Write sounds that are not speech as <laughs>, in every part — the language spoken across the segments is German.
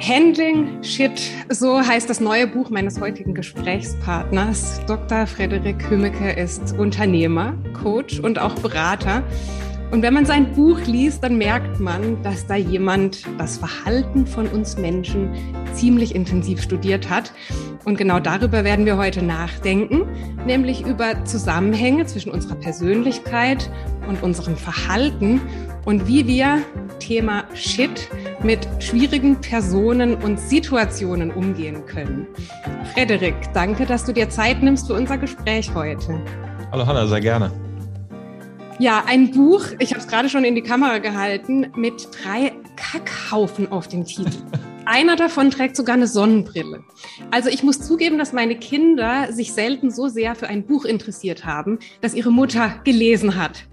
Handling Shit, so heißt das neue Buch meines heutigen Gesprächspartners. Dr. Frederik Hümmeke ist Unternehmer, Coach und auch Berater. Und wenn man sein Buch liest, dann merkt man, dass da jemand das Verhalten von uns Menschen ziemlich intensiv studiert hat. Und genau darüber werden wir heute nachdenken, nämlich über Zusammenhänge zwischen unserer Persönlichkeit und unserem Verhalten und wie wir Thema Shit mit schwierigen Personen und Situationen umgehen können. Frederik, danke, dass du dir Zeit nimmst für unser Gespräch heute. Hallo Hanna, sehr gerne. Ja, ein Buch, ich habe es gerade schon in die Kamera gehalten, mit drei Kackhaufen auf dem Titel. <laughs> Einer davon trägt sogar eine Sonnenbrille. Also ich muss zugeben, dass meine Kinder sich selten so sehr für ein Buch interessiert haben, dass ihre Mutter gelesen hat.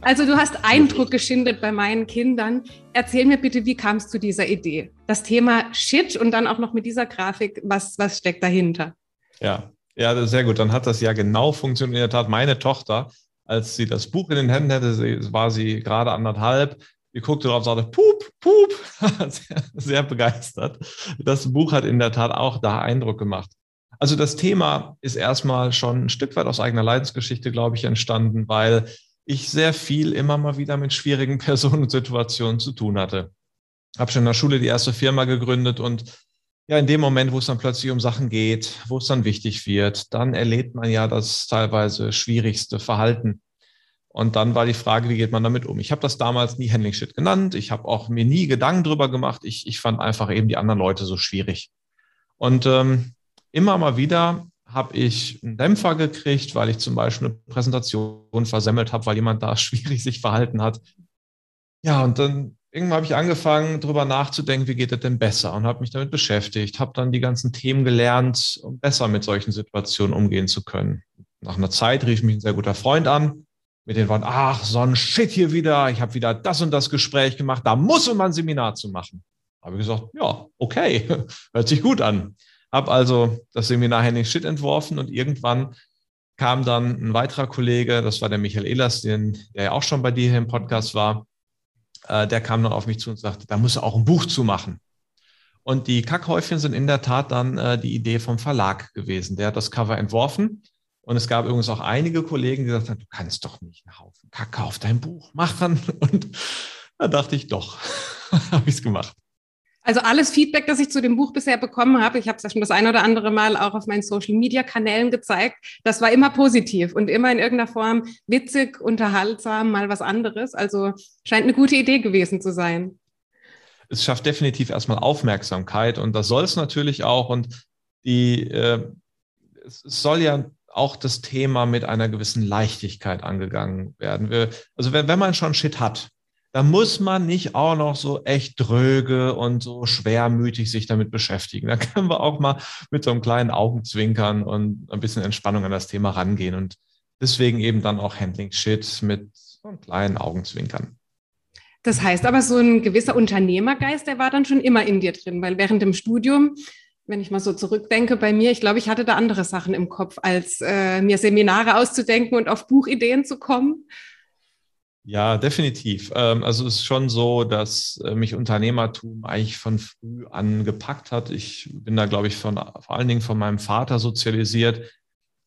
Also du hast Eindruck geschindet bei meinen Kindern. Erzähl mir bitte, wie kam es zu dieser Idee? Das Thema Shit und dann auch noch mit dieser Grafik, was, was steckt dahinter? Ja, ja, sehr gut. Dann hat das ja genau funktioniert. In der Tat, meine Tochter, als sie das Buch in den Händen hatte, war sie gerade anderthalb, die guckte drauf und sagte, pup, pup, <laughs> sehr, sehr begeistert. Das Buch hat in der Tat auch da Eindruck gemacht. Also das Thema ist erstmal schon ein Stück weit aus eigener Leidensgeschichte, glaube ich, entstanden, weil ich sehr viel immer mal wieder mit schwierigen <laughs> Personen und Situationen zu tun hatte. Habe schon in der Schule die erste Firma gegründet und ja, in dem Moment, wo es dann plötzlich um Sachen geht, wo es dann wichtig wird, dann erlebt man ja das teilweise schwierigste Verhalten und dann war die Frage, wie geht man damit um? Ich habe das damals nie Handling Shit genannt. Ich habe auch mir nie Gedanken drüber gemacht. Ich, ich fand einfach eben die anderen Leute so schwierig. Und ähm, immer mal wieder habe ich einen Dämpfer gekriegt, weil ich zum Beispiel eine Präsentation versemmelt habe, weil jemand da <laughs> schwierig sich verhalten hat. Ja, und dann irgendwann habe ich angefangen, darüber nachzudenken, wie geht es denn besser und habe mich damit beschäftigt, habe dann die ganzen Themen gelernt, um besser mit solchen Situationen umgehen zu können. Nach einer Zeit rief mich ein sehr guter Freund an mit den Worten, ach, so ein Shit hier wieder, ich habe wieder das und das Gespräch gemacht, da muss man ein Seminar zu machen. Habe ich gesagt, ja, okay, <laughs> hört sich gut an. Habe also das Seminar Henning Shit entworfen und irgendwann kam dann ein weiterer Kollege, das war der Michael Ehlers, den, der ja auch schon bei dir hier im Podcast war, äh, der kam dann auf mich zu und sagte, da muss er auch ein Buch zu machen. Und die Kackhäufchen sind in der Tat dann äh, die Idee vom Verlag gewesen. Der hat das Cover entworfen und es gab übrigens auch einige Kollegen, die gesagt haben, du kannst doch nicht einen Haufen Kacke auf dein Buch machen. <laughs> Und da dachte ich, doch, <laughs> habe ich es gemacht. Also alles Feedback, das ich zu dem Buch bisher bekommen habe, ich habe es ja schon das ein oder andere Mal auch auf meinen Social-Media-Kanälen gezeigt, das war immer positiv und immer in irgendeiner Form witzig, unterhaltsam, mal was anderes. Also scheint eine gute Idee gewesen zu sein. Es schafft definitiv erstmal Aufmerksamkeit und das soll es natürlich auch. Und die, äh, es soll ja auch das Thema mit einer gewissen Leichtigkeit angegangen werden. Wir, also wenn, wenn man schon Shit hat, dann muss man nicht auch noch so echt dröge und so schwermütig sich damit beschäftigen. Da können wir auch mal mit so einem kleinen Augenzwinkern und ein bisschen Entspannung an das Thema rangehen. Und deswegen eben dann auch Handling Shit mit so einem kleinen Augenzwinkern. Das heißt aber, so ein gewisser Unternehmergeist, der war dann schon immer in dir drin, weil während dem Studium wenn ich mal so zurückdenke bei mir, ich glaube, ich hatte da andere Sachen im Kopf, als äh, mir Seminare auszudenken und auf Buchideen zu kommen. Ja, definitiv. Ähm, also es ist schon so, dass äh, mich Unternehmertum eigentlich von früh an gepackt hat. Ich bin da, glaube ich, von, vor allen Dingen von meinem Vater sozialisiert,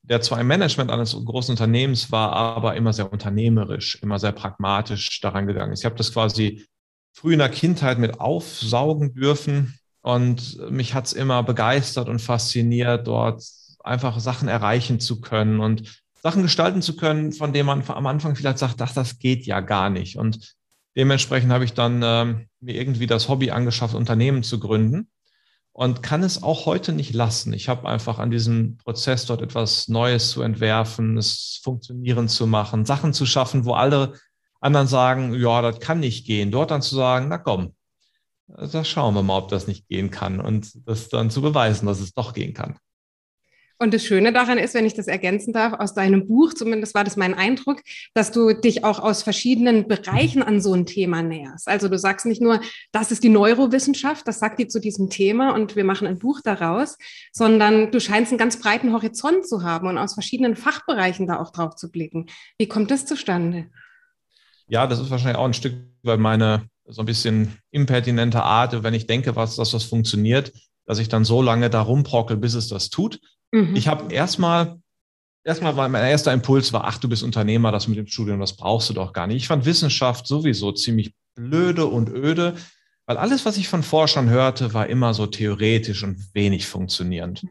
der zwar im Management eines großen Unternehmens war, aber immer sehr unternehmerisch, immer sehr pragmatisch daran gegangen ist. Ich habe das quasi früh in der Kindheit mit aufsaugen dürfen und mich hat es immer begeistert und fasziniert, dort einfach Sachen erreichen zu können und Sachen gestalten zu können, von denen man am Anfang vielleicht sagt, ach, das geht ja gar nicht. Und dementsprechend habe ich dann ähm, mir irgendwie das Hobby angeschafft, Unternehmen zu gründen und kann es auch heute nicht lassen. Ich habe einfach an diesem Prozess dort etwas Neues zu entwerfen, es funktionieren zu machen, Sachen zu schaffen, wo alle anderen sagen, ja, das kann nicht gehen. Dort dann zu sagen, na komm, da schauen wir mal, ob das nicht gehen kann und das dann zu beweisen, dass es doch gehen kann. Und das Schöne daran ist, wenn ich das ergänzen darf, aus deinem Buch, zumindest war das mein Eindruck, dass du dich auch aus verschiedenen Bereichen an so ein Thema näherst. Also du sagst nicht nur, das ist die Neurowissenschaft, das sagt die zu diesem Thema und wir machen ein Buch daraus, sondern du scheinst einen ganz breiten Horizont zu haben und aus verschiedenen Fachbereichen da auch drauf zu blicken. Wie kommt das zustande? Ja, das ist wahrscheinlich auch ein Stück, weil meine so ein bisschen impertinenter Art, wenn ich denke, was das was funktioniert, dass ich dann so lange da rumprockel, bis es das tut. Mhm. Ich habe erstmal, erstmal war mein erster Impuls war, ach, du bist Unternehmer, das mit dem Studium, das brauchst du doch gar nicht. Ich fand Wissenschaft sowieso ziemlich blöde und öde, weil alles, was ich von Forschern hörte, war immer so theoretisch und wenig funktionierend.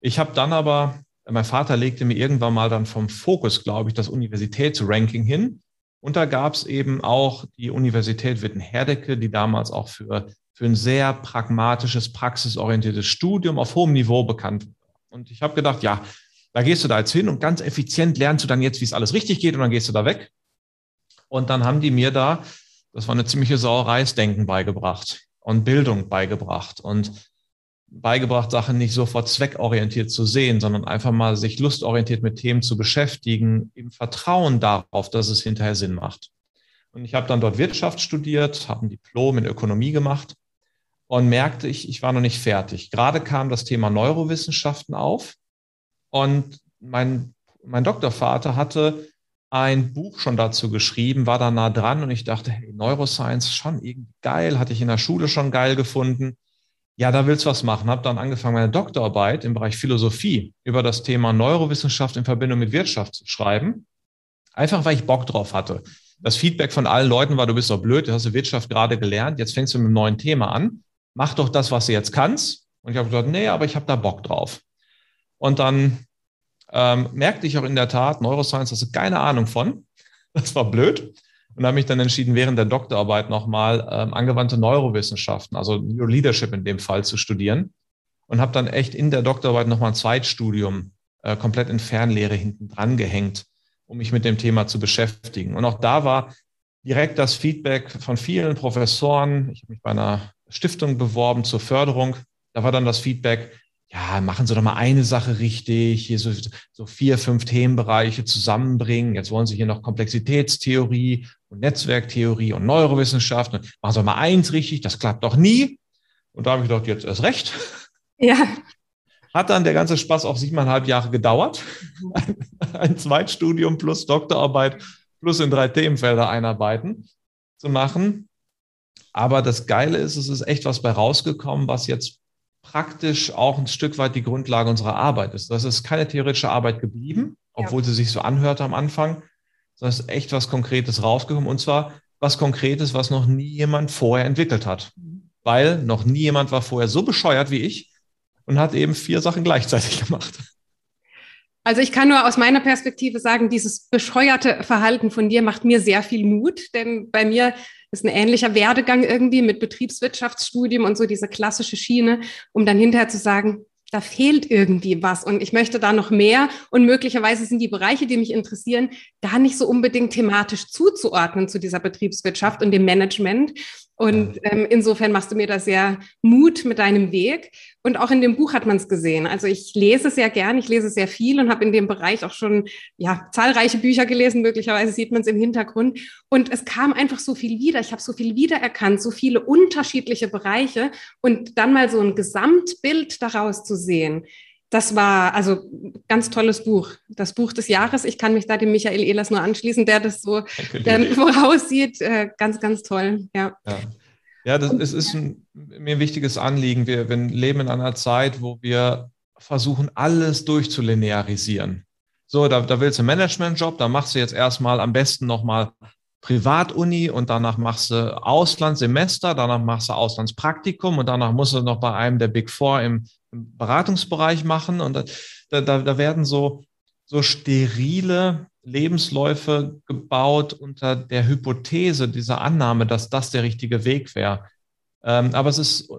Ich habe dann aber, mein Vater legte mir irgendwann mal dann vom Fokus, glaube ich, das Universitätsranking hin. Und da gab es eben auch die Universität Witten-Herdecke, die damals auch für, für ein sehr pragmatisches, praxisorientiertes Studium auf hohem Niveau bekannt war. Und ich habe gedacht, ja, da gehst du da jetzt hin und ganz effizient lernst du dann jetzt, wie es alles richtig geht und dann gehst du da weg. Und dann haben die mir da, das war eine ziemliche Sauerei, Denken beigebracht und Bildung beigebracht und beigebracht, Sachen nicht sofort zweckorientiert zu sehen, sondern einfach mal sich lustorientiert mit Themen zu beschäftigen, im Vertrauen darauf, dass es hinterher Sinn macht. Und ich habe dann dort Wirtschaft studiert, habe ein Diplom in Ökonomie gemacht und merkte, ich, ich war noch nicht fertig. Gerade kam das Thema Neurowissenschaften auf und mein, mein Doktorvater hatte ein Buch schon dazu geschrieben, war da nah dran und ich dachte, hey, Neuroscience schon irgendwie geil, hatte ich in der Schule schon geil gefunden ja, da willst du was machen. Habe dann angefangen, meine Doktorarbeit im Bereich Philosophie über das Thema Neurowissenschaft in Verbindung mit Wirtschaft zu schreiben. Einfach, weil ich Bock drauf hatte. Das Feedback von allen Leuten war, du bist doch blöd, du hast die Wirtschaft gerade gelernt, jetzt fängst du mit einem neuen Thema an. Mach doch das, was du jetzt kannst. Und ich habe gesagt, nee, aber ich habe da Bock drauf. Und dann ähm, merkte ich auch in der Tat, Neuroscience hast du keine Ahnung von. Das war blöd und habe mich dann entschieden, während der Doktorarbeit nochmal ähm, angewandte Neurowissenschaften, also Neuroleadership in dem Fall, zu studieren und habe dann echt in der Doktorarbeit nochmal ein Zweitstudium äh, komplett in Fernlehre hinten dran gehängt, um mich mit dem Thema zu beschäftigen. Und auch da war direkt das Feedback von vielen Professoren. Ich habe mich bei einer Stiftung beworben zur Förderung. Da war dann das Feedback, ja, machen Sie doch mal eine Sache richtig, hier so, so vier, fünf Themenbereiche zusammenbringen. Jetzt wollen Sie hier noch Komplexitätstheorie und Netzwerktheorie und Neurowissenschaft. Machen Sie doch mal eins richtig, das klappt doch nie. Und da habe ich gedacht, jetzt erst recht. Ja. Hat dann der ganze Spaß auch siebeneinhalb Jahre gedauert. <laughs> Ein Zweitstudium plus Doktorarbeit plus in drei Themenfelder einarbeiten zu machen. Aber das Geile ist, es ist echt was bei rausgekommen, was jetzt praktisch auch ein Stück weit die Grundlage unserer Arbeit ist. Das ist keine theoretische Arbeit geblieben, obwohl ja. sie sich so anhörte am Anfang. Das ist echt was Konkretes rausgekommen und zwar was Konkretes, was noch nie jemand vorher entwickelt hat. Weil noch nie jemand war vorher so bescheuert wie ich und hat eben vier Sachen gleichzeitig <laughs> gemacht. Also ich kann nur aus meiner Perspektive sagen, dieses bescheuerte Verhalten von dir macht mir sehr viel Mut, denn bei mir ist ein ähnlicher Werdegang irgendwie mit Betriebswirtschaftsstudium und so diese klassische Schiene, um dann hinterher zu sagen, da fehlt irgendwie was und ich möchte da noch mehr und möglicherweise sind die Bereiche, die mich interessieren, gar nicht so unbedingt thematisch zuzuordnen zu dieser Betriebswirtschaft und dem Management. Und ähm, insofern machst du mir da sehr Mut mit deinem Weg. Und auch in dem Buch hat man es gesehen. Also ich lese sehr gern, ich lese sehr viel und habe in dem Bereich auch schon ja, zahlreiche Bücher gelesen. Möglicherweise sieht man es im Hintergrund. Und es kam einfach so viel wieder. Ich habe so viel wiedererkannt, so viele unterschiedliche Bereiche. Und dann mal so ein Gesamtbild daraus zu sehen, das war also ganz tolles Buch. Das Buch des Jahres. Ich kann mich da dem Michael Ehlers nur anschließen, der das so ähm, voraussieht. Äh, ganz, ganz toll. Ja. ja. Ja, das ist, ist ein, mir ein wichtiges Anliegen. Wir, wir leben in einer Zeit, wo wir versuchen, alles durchzulinearisieren. So, da, da willst du einen Managementjob, da machst du jetzt erstmal am besten nochmal Privatuni und danach machst du Auslandssemester, danach machst du Auslandspraktikum und danach musst du noch bei einem der Big Four im, im Beratungsbereich machen. Und da, da, da werden so, so sterile Lebensläufe gebaut unter der Hypothese, dieser Annahme, dass das der richtige Weg wäre. Ähm, aber es ist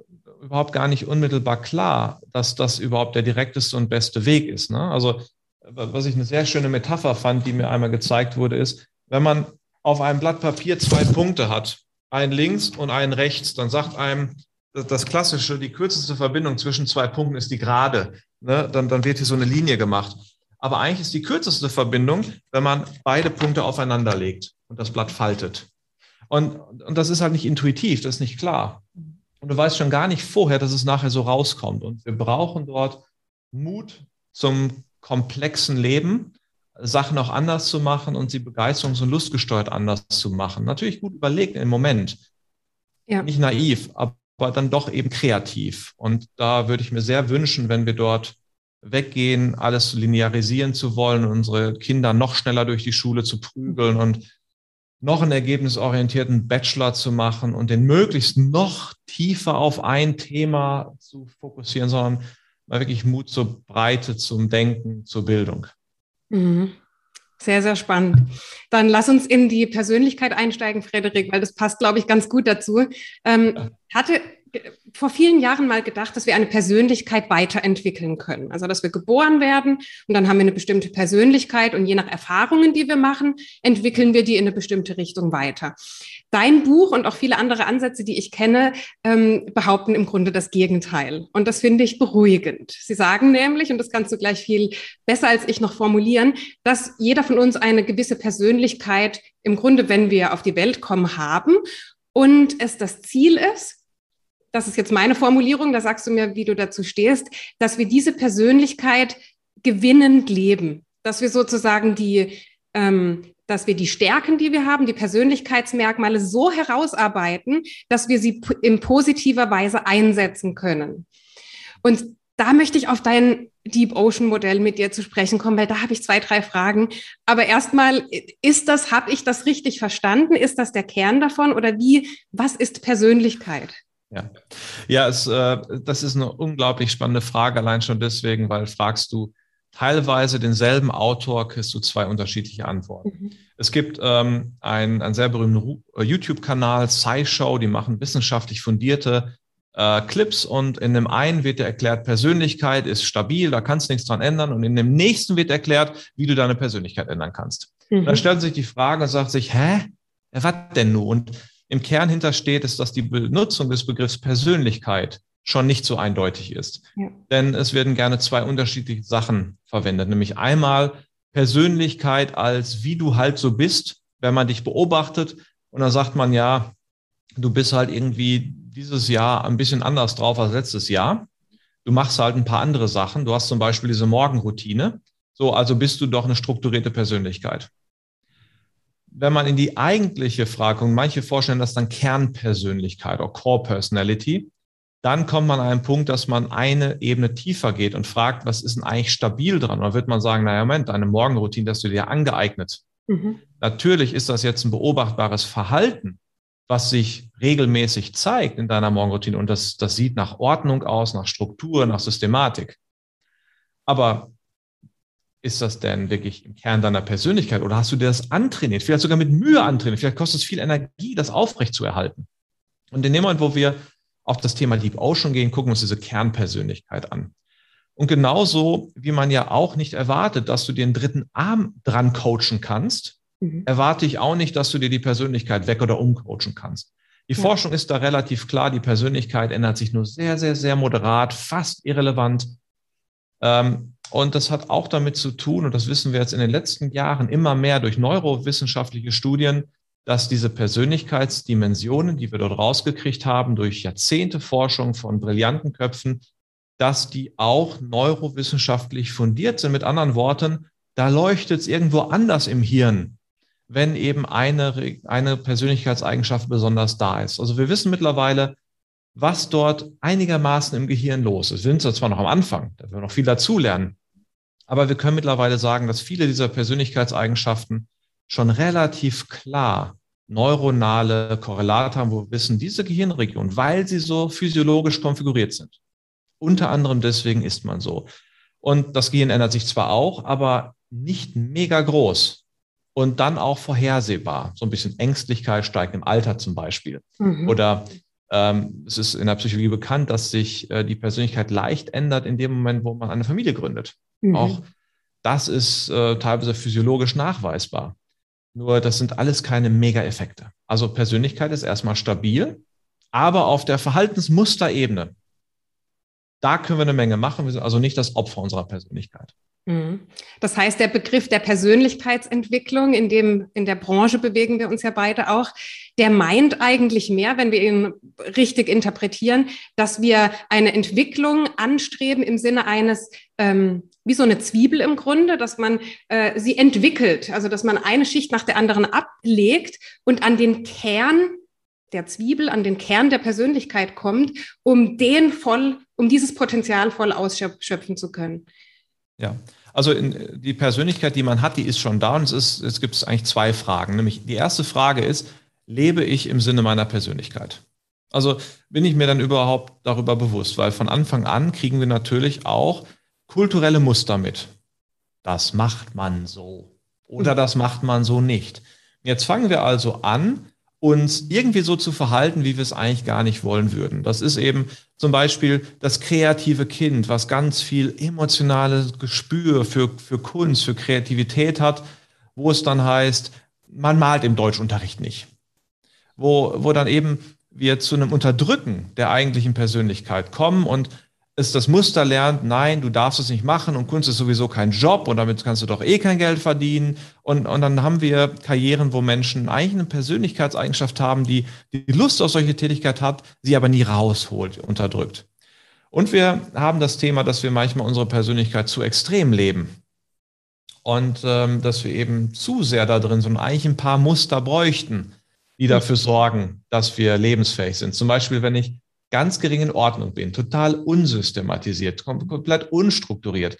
überhaupt gar nicht unmittelbar klar, dass das überhaupt der direkteste und beste Weg ist. Ne? Also, was ich eine sehr schöne Metapher fand, die mir einmal gezeigt wurde, ist, wenn man auf einem Blatt Papier zwei Punkte hat, einen links und einen rechts, dann sagt einem das Klassische, die kürzeste Verbindung zwischen zwei Punkten ist die Gerade. Ne? Dann, dann wird hier so eine Linie gemacht. Aber eigentlich ist die kürzeste Verbindung, wenn man beide Punkte aufeinander legt und das Blatt faltet. Und, und das ist halt nicht intuitiv, das ist nicht klar. Und du weißt schon gar nicht vorher, dass es nachher so rauskommt. Und wir brauchen dort Mut zum komplexen Leben, Sachen auch anders zu machen und sie begeisterungs- und lustgesteuert anders zu machen. Natürlich gut überlegt im Moment. Ja. Nicht naiv, aber dann doch eben kreativ. Und da würde ich mir sehr wünschen, wenn wir dort weggehen, alles linearisieren zu wollen, unsere Kinder noch schneller durch die Schule zu prügeln und noch einen ergebnisorientierten Bachelor zu machen und den möglichst noch tiefer auf ein Thema zu fokussieren, sondern mal wirklich Mut zur Breite, zum Denken, zur Bildung. Mhm. Sehr, sehr spannend. Dann lass uns in die Persönlichkeit einsteigen, Frederik, weil das passt, glaube ich, ganz gut dazu. Ähm, hatte vor vielen Jahren mal gedacht, dass wir eine Persönlichkeit weiterentwickeln können. Also, dass wir geboren werden und dann haben wir eine bestimmte Persönlichkeit und je nach Erfahrungen, die wir machen, entwickeln wir die in eine bestimmte Richtung weiter. Dein Buch und auch viele andere Ansätze, die ich kenne, ähm, behaupten im Grunde das Gegenteil. Und das finde ich beruhigend. Sie sagen nämlich, und das kannst du gleich viel besser als ich noch formulieren, dass jeder von uns eine gewisse Persönlichkeit im Grunde, wenn wir auf die Welt kommen, haben und es das Ziel ist, das ist jetzt meine Formulierung, da sagst du mir, wie du dazu stehst, dass wir diese Persönlichkeit gewinnend leben, dass wir sozusagen die, ähm, dass wir die Stärken, die wir haben, die Persönlichkeitsmerkmale so herausarbeiten, dass wir sie in positiver Weise einsetzen können. Und da möchte ich auf dein Deep Ocean Modell mit dir zu sprechen kommen, weil da habe ich zwei, drei Fragen. Aber erstmal, ist das, habe ich das richtig verstanden? Ist das der Kern davon? Oder wie, was ist Persönlichkeit? Ja, ja es, äh, das ist eine unglaublich spannende Frage, allein schon deswegen, weil fragst du teilweise denselben Autor, kriegst du zwei unterschiedliche Antworten. Mhm. Es gibt ähm, einen, einen sehr berühmten äh, YouTube-Kanal, SciShow, die machen wissenschaftlich fundierte äh, Clips und in dem einen wird dir erklärt, Persönlichkeit ist stabil, da kannst du nichts dran ändern und in dem nächsten wird erklärt, wie du deine Persönlichkeit ändern kannst. Mhm. Dann stellt sich die Frage und sagt sich, hä, was denn nun? Und im Kern hintersteht, ist, dass die Benutzung des Begriffs Persönlichkeit schon nicht so eindeutig ist. Ja. Denn es werden gerne zwei unterschiedliche Sachen verwendet, nämlich einmal Persönlichkeit als wie du halt so bist, wenn man dich beobachtet und dann sagt man ja, du bist halt irgendwie dieses Jahr ein bisschen anders drauf als letztes Jahr. Du machst halt ein paar andere Sachen. Du hast zum Beispiel diese Morgenroutine. So, also bist du doch eine strukturierte Persönlichkeit wenn man in die eigentliche Frage kommt, manche vorstellen das dann Kernpersönlichkeit oder Core Personality, dann kommt man an einen Punkt, dass man eine Ebene tiefer geht und fragt, was ist denn eigentlich stabil dran? Und dann wird man sagen, naja, Moment, deine Morgenroutine hast du dir angeeignet. Mhm. Natürlich ist das jetzt ein beobachtbares Verhalten, was sich regelmäßig zeigt in deiner Morgenroutine und das, das sieht nach Ordnung aus, nach Struktur, nach Systematik. Aber ist das denn wirklich im Kern deiner Persönlichkeit oder hast du dir das antrainiert, vielleicht sogar mit Mühe antrainiert, vielleicht kostet es viel Energie, das aufrechtzuerhalten. Und in dem Moment, wo wir auf das Thema Deep Ocean gehen, gucken wir uns diese Kernpersönlichkeit an. Und genauso wie man ja auch nicht erwartet, dass du dir einen dritten Arm dran coachen kannst, mhm. erwarte ich auch nicht, dass du dir die Persönlichkeit weg oder umcoachen kannst. Die ja. Forschung ist da relativ klar, die Persönlichkeit ändert sich nur sehr, sehr, sehr moderat, fast irrelevant. Ähm, und das hat auch damit zu tun, und das wissen wir jetzt in den letzten Jahren immer mehr durch neurowissenschaftliche Studien, dass diese Persönlichkeitsdimensionen, die wir dort rausgekriegt haben, durch Jahrzehnte Forschung von brillanten Köpfen, dass die auch neurowissenschaftlich fundiert sind. Mit anderen Worten, da leuchtet es irgendwo anders im Hirn, wenn eben eine, eine Persönlichkeitseigenschaft besonders da ist. Also wir wissen mittlerweile, was dort einigermaßen im Gehirn los ist. Wir sind zwar noch am Anfang, da werden wir noch viel dazulernen, aber wir können mittlerweile sagen, dass viele dieser Persönlichkeitseigenschaften schon relativ klar neuronale Korrelate haben, wo wir wissen, diese Gehirnregion, weil sie so physiologisch konfiguriert sind. Unter anderem deswegen ist man so. Und das Gehirn ändert sich zwar auch, aber nicht mega groß und dann auch vorhersehbar. So ein bisschen Ängstlichkeit steigt im Alter zum Beispiel. Mhm. Oder es ist in der Psychologie bekannt, dass sich äh, die Persönlichkeit leicht ändert in dem Moment, wo man eine Familie gründet. Mhm. Auch das ist äh, teilweise physiologisch nachweisbar. Nur das sind alles keine Mega-Effekte. Also Persönlichkeit ist erstmal stabil, aber auf der Verhaltensmusterebene, da können wir eine Menge machen. Wir sind also nicht das Opfer unserer Persönlichkeit. Mhm. Das heißt, der Begriff der Persönlichkeitsentwicklung, in dem, in der Branche bewegen wir uns ja beide auch, der meint eigentlich mehr, wenn wir ihn richtig interpretieren, dass wir eine Entwicklung anstreben im Sinne eines, ähm, wie so eine Zwiebel im Grunde, dass man äh, sie entwickelt, also dass man eine Schicht nach der anderen ablegt und an den Kern der Zwiebel, an den Kern der Persönlichkeit kommt, um den voll, um dieses Potenzial voll ausschöpfen zu können. Ja, also in, die Persönlichkeit, die man hat, die ist schon da und es, ist, es gibt eigentlich zwei Fragen. Nämlich die erste Frage ist, lebe ich im Sinne meiner Persönlichkeit? Also bin ich mir dann überhaupt darüber bewusst, weil von Anfang an kriegen wir natürlich auch kulturelle Muster mit. Das macht man so oder das macht man so nicht. Jetzt fangen wir also an, uns irgendwie so zu verhalten, wie wir es eigentlich gar nicht wollen würden. Das ist eben zum Beispiel das kreative Kind, was ganz viel emotionales Gespür für, für Kunst, für Kreativität hat, wo es dann heißt, man malt im Deutschunterricht nicht. Wo, wo dann eben wir zu einem Unterdrücken der eigentlichen Persönlichkeit kommen und es das Muster lernt, nein, du darfst es nicht machen und Kunst ist sowieso kein Job und damit kannst du doch eh kein Geld verdienen. Und, und dann haben wir Karrieren, wo Menschen eigentlich eine Persönlichkeitseigenschaft haben, die die Lust auf solche Tätigkeit hat, sie aber nie rausholt, unterdrückt. Und wir haben das Thema, dass wir manchmal unsere Persönlichkeit zu extrem leben. Und ähm, dass wir eben zu sehr da drin sind und eigentlich ein paar Muster bräuchten, die dafür sorgen, dass wir lebensfähig sind. Zum Beispiel, wenn ich ganz gering in Ordnung bin, total unsystematisiert, komplett unstrukturiert,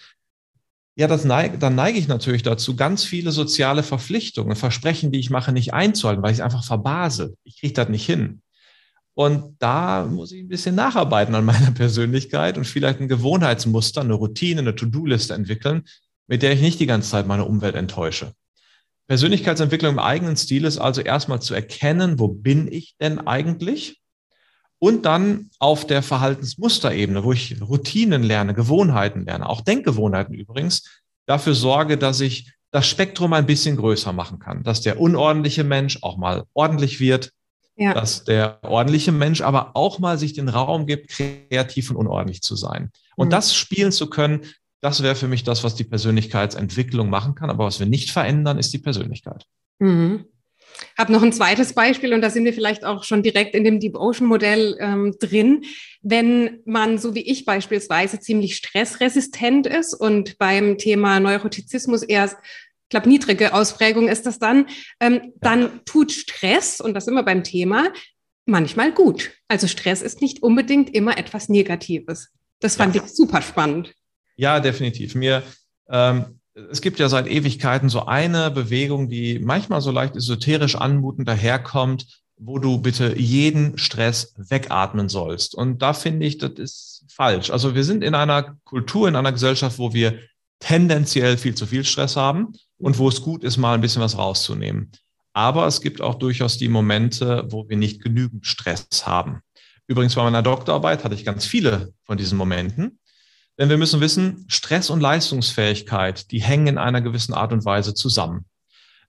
ja, das neig, dann neige ich natürlich dazu, ganz viele soziale Verpflichtungen, Versprechen, die ich mache, nicht einzuhalten, weil ich einfach verbase. Ich kriege das nicht hin. Und da muss ich ein bisschen nacharbeiten an meiner Persönlichkeit und vielleicht ein Gewohnheitsmuster, eine Routine, eine To-Do-Liste entwickeln, mit der ich nicht die ganze Zeit meine Umwelt enttäusche. Persönlichkeitsentwicklung im eigenen Stil ist also erstmal zu erkennen, wo bin ich denn eigentlich? Und dann auf der Verhaltensmusterebene, wo ich Routinen lerne, Gewohnheiten lerne, auch Denkgewohnheiten übrigens, dafür sorge, dass ich das Spektrum ein bisschen größer machen kann, dass der unordentliche Mensch auch mal ordentlich wird, ja. dass der ordentliche Mensch aber auch mal sich den Raum gibt, kreativ und unordentlich zu sein. Und mhm. das spielen zu können, das wäre für mich das, was die Persönlichkeitsentwicklung machen kann. Aber was wir nicht verändern, ist die Persönlichkeit. Mhm habe noch ein zweites Beispiel und da sind wir vielleicht auch schon direkt in dem Deep Ocean Modell ähm, drin. Wenn man, so wie ich beispielsweise, ziemlich stressresistent ist und beim Thema Neurotizismus eher ich glaube, niedrige Ausprägung ist das dann, ähm, dann tut Stress, und das immer beim Thema, manchmal gut. Also Stress ist nicht unbedingt immer etwas Negatives. Das fand ja. ich super spannend. Ja, definitiv. Mir, ähm, es gibt ja seit Ewigkeiten so eine Bewegung, die manchmal so leicht esoterisch anmutend daherkommt, wo du bitte jeden Stress wegatmen sollst. Und da finde ich, das ist falsch. Also wir sind in einer Kultur, in einer Gesellschaft, wo wir tendenziell viel zu viel Stress haben und wo es gut ist, mal ein bisschen was rauszunehmen. Aber es gibt auch durchaus die Momente, wo wir nicht genügend Stress haben. Übrigens bei meiner Doktorarbeit hatte ich ganz viele von diesen Momenten. Denn wir müssen wissen, Stress und Leistungsfähigkeit, die hängen in einer gewissen Art und Weise zusammen.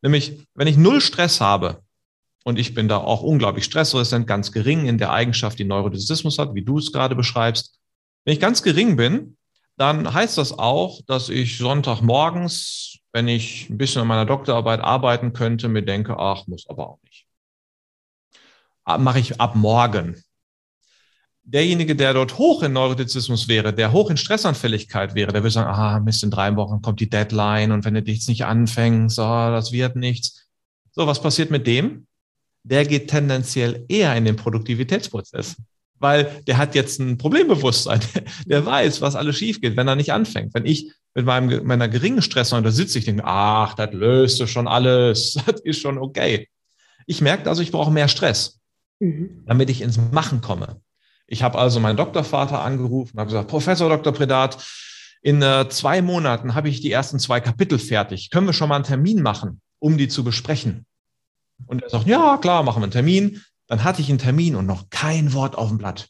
Nämlich, wenn ich null Stress habe, und ich bin da auch unglaublich stressresistent, ganz gering in der Eigenschaft, die Neurotisismus hat, wie du es gerade beschreibst. Wenn ich ganz gering bin, dann heißt das auch, dass ich Sonntagmorgens, wenn ich ein bisschen an meiner Doktorarbeit arbeiten könnte, mir denke, ach, muss aber auch nicht. Mache ich ab morgen derjenige, der dort hoch in Neurotizismus wäre, der hoch in Stressanfälligkeit wäre, der würde sagen, ah, Mist, in drei Wochen kommt die Deadline und wenn du dich nicht anfängst, oh, das wird nichts. So, was passiert mit dem? Der geht tendenziell eher in den Produktivitätsprozess, weil der hat jetzt ein Problembewusstsein. <laughs> Der weiß, was alles schief geht, wenn er nicht anfängt. Wenn ich mit meinem, meiner geringen Stress da sitze, ich denke, ach, das löst du schon alles, <laughs> das ist schon okay. Ich merke also, ich brauche mehr Stress, mhm. damit ich ins Machen komme. Ich habe also meinen Doktorvater angerufen und habe gesagt, Professor Dr. Predat, in äh, zwei Monaten habe ich die ersten zwei Kapitel fertig. Können wir schon mal einen Termin machen, um die zu besprechen? Und er sagt, ja, klar, machen wir einen Termin. Dann hatte ich einen Termin und noch kein Wort auf dem Blatt.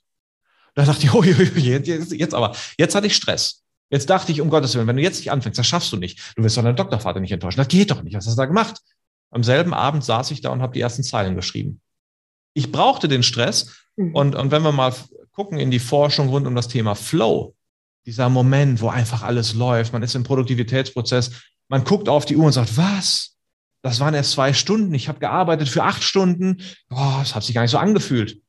Da dachte ich, <laughs> oh, jetzt, jetzt aber, jetzt hatte ich Stress. Jetzt dachte ich, um Gottes Willen, wenn du jetzt nicht anfängst, das schaffst du nicht. Du wirst doch deinen Doktorvater nicht enttäuschen. Das geht doch nicht. Was hast du da gemacht? Am selben Abend saß ich da und habe die ersten Zeilen geschrieben. Ich brauchte den Stress, Mhm. Und, und wenn wir mal gucken in die Forschung rund um das Thema Flow, dieser Moment, wo einfach alles läuft, man ist im Produktivitätsprozess, man guckt auf die Uhr und sagt, was? Das waren erst zwei Stunden, ich habe gearbeitet für acht Stunden, Boah, das hat sich gar nicht so angefühlt.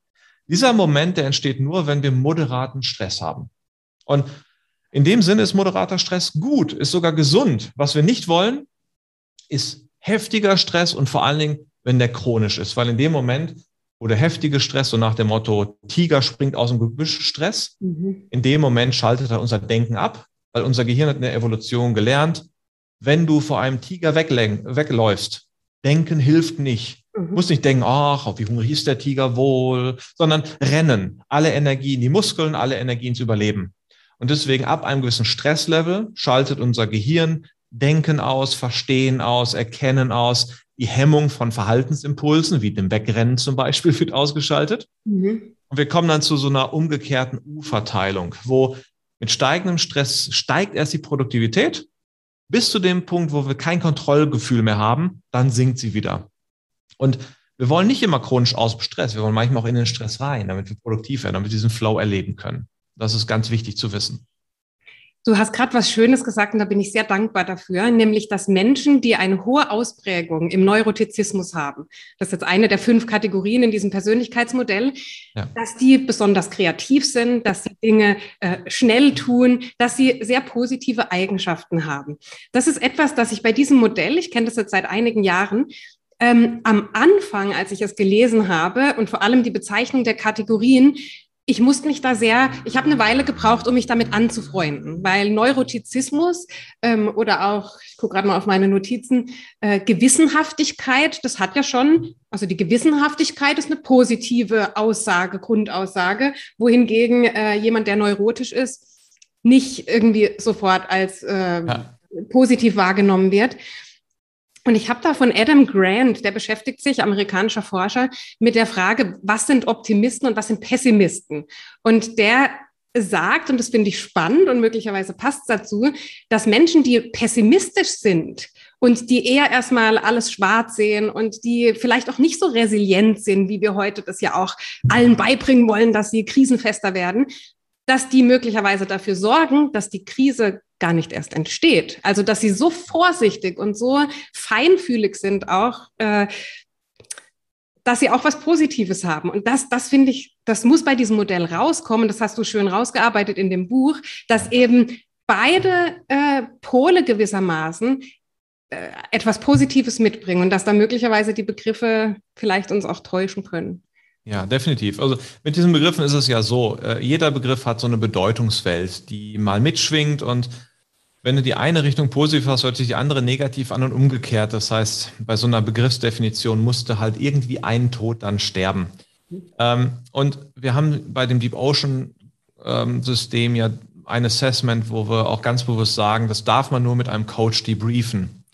Dieser Moment, der entsteht nur, wenn wir moderaten Stress haben. Und in dem Sinne ist moderater Stress gut, ist sogar gesund. Was wir nicht wollen, ist heftiger Stress und vor allen Dingen, wenn der chronisch ist, weil in dem Moment oder heftige Stress, so nach dem Motto, Tiger springt aus dem Gebüsch Stress. Mhm. In dem Moment schaltet er unser Denken ab, weil unser Gehirn hat in der Evolution gelernt, wenn du vor einem Tiger wegläufst, denken hilft nicht. Mhm. Muss nicht denken, ach, wie hungrig ist der Tiger wohl, sondern rennen, alle Energien, die Muskeln, alle Energien zu überleben. Und deswegen ab einem gewissen Stresslevel schaltet unser Gehirn Denken aus, Verstehen aus, Erkennen aus, die Hemmung von Verhaltensimpulsen, wie dem Wegrennen zum Beispiel, wird ausgeschaltet. Mhm. Und wir kommen dann zu so einer umgekehrten U-Verteilung, wo mit steigendem Stress steigt erst die Produktivität bis zu dem Punkt, wo wir kein Kontrollgefühl mehr haben, dann sinkt sie wieder. Und wir wollen nicht immer chronisch aus Stress, wir wollen manchmal auch in den Stress rein, damit wir produktiv werden, damit wir diesen Flow erleben können. Das ist ganz wichtig zu wissen. Du hast gerade was Schönes gesagt und da bin ich sehr dankbar dafür, nämlich dass Menschen, die eine hohe Ausprägung im Neurotizismus haben, das ist jetzt eine der fünf Kategorien in diesem Persönlichkeitsmodell, ja. dass die besonders kreativ sind, dass sie Dinge äh, schnell tun, dass sie sehr positive Eigenschaften haben. Das ist etwas, das ich bei diesem Modell, ich kenne das jetzt seit einigen Jahren, ähm, am Anfang, als ich es gelesen habe und vor allem die Bezeichnung der Kategorien, ich musste mich da sehr, ich habe eine Weile gebraucht, um mich damit anzufreunden, weil Neurotizismus ähm, oder auch, ich gucke gerade mal auf meine Notizen, äh, Gewissenhaftigkeit, das hat ja schon, also die Gewissenhaftigkeit ist eine positive Aussage, Grundaussage, wohingegen äh, jemand, der neurotisch ist, nicht irgendwie sofort als äh, ja. positiv wahrgenommen wird. Und ich habe da von Adam Grant, der beschäftigt sich, amerikanischer Forscher, mit der Frage, was sind Optimisten und was sind Pessimisten? Und der sagt, und das finde ich spannend und möglicherweise passt dazu, dass Menschen, die pessimistisch sind und die eher erstmal alles schwarz sehen und die vielleicht auch nicht so resilient sind, wie wir heute das ja auch allen beibringen wollen, dass sie krisenfester werden, dass die möglicherweise dafür sorgen, dass die Krise gar nicht erst entsteht. Also dass sie so vorsichtig und so feinfühlig sind auch, äh, dass sie auch was Positives haben. Und das, das finde ich, das muss bei diesem Modell rauskommen. Das hast du schön rausgearbeitet in dem Buch, dass eben beide äh, Pole gewissermaßen äh, etwas Positives mitbringen und dass da möglicherweise die Begriffe vielleicht uns auch täuschen können. Ja, definitiv. Also mit diesen Begriffen ist es ja so, äh, jeder Begriff hat so eine Bedeutungswelt, die mal mitschwingt und wenn du die eine Richtung positiv hast, hört sich die andere negativ an und umgekehrt. Das heißt, bei so einer Begriffsdefinition musste halt irgendwie ein Tod dann sterben. Ähm, und wir haben bei dem Deep Ocean ähm, System ja ein Assessment, wo wir auch ganz bewusst sagen, das darf man nur mit einem Coach debriefen,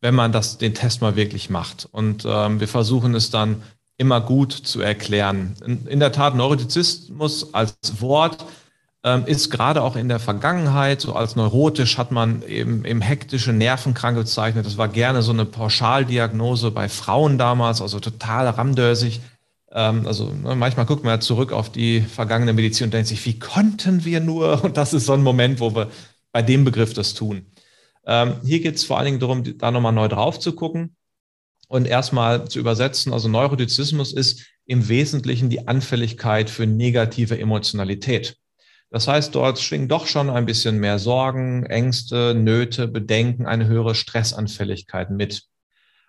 wenn man das, den Test mal wirklich macht. Und ähm, wir versuchen es dann immer gut zu erklären. In, der Tat, Neurotizismus als Wort ähm, ist gerade auch in der Vergangenheit, so als neurotisch hat man eben, eben hektische Nervenkranke bezeichnet. Das war gerne so eine Pauschaldiagnose bei Frauen damals, also total ramdösig. Ähm, also ne, manchmal guckt man ja zurück auf die vergangene Medizin und denkt sich, wie konnten wir nur? <laughs> Und das ist so ein Moment, wo wir bei dem Begriff das tun. Ähm, hier geht es vor allen Dingen darum, da nochmal neu drauf zu gucken und erstmal zu übersetzen. Also Neurotizismus ist im Wesentlichen die Anfälligkeit für negative Emotionalität. Das heißt, dort schwingen doch schon ein bisschen mehr Sorgen, Ängste, Nöte, Bedenken, eine höhere Stressanfälligkeit mit.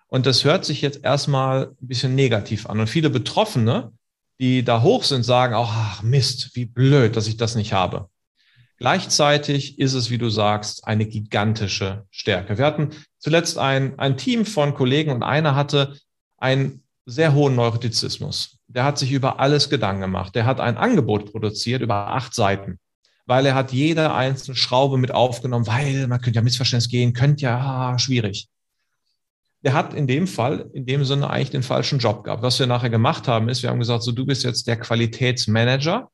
Und das hört sich jetzt erstmal ein bisschen negativ an. Und viele Betroffene, die da hoch sind, sagen auch, ach Mist, wie blöd, dass ich das nicht habe. Gleichzeitig ist es, wie du sagst, eine gigantische Stärke. Wir hatten zuletzt ein, ein Team von Kollegen und einer hatte einen sehr hohen Neurotizismus der hat sich über alles Gedanken gemacht. Der hat ein Angebot produziert über acht Seiten, weil er hat jede einzelne Schraube mit aufgenommen, weil man könnte ja Missverständnis gehen, könnte ja schwierig. Der hat in dem Fall, in dem Sinne eigentlich den falschen Job gehabt. Was wir nachher gemacht haben, ist, wir haben gesagt, so du bist jetzt der Qualitätsmanager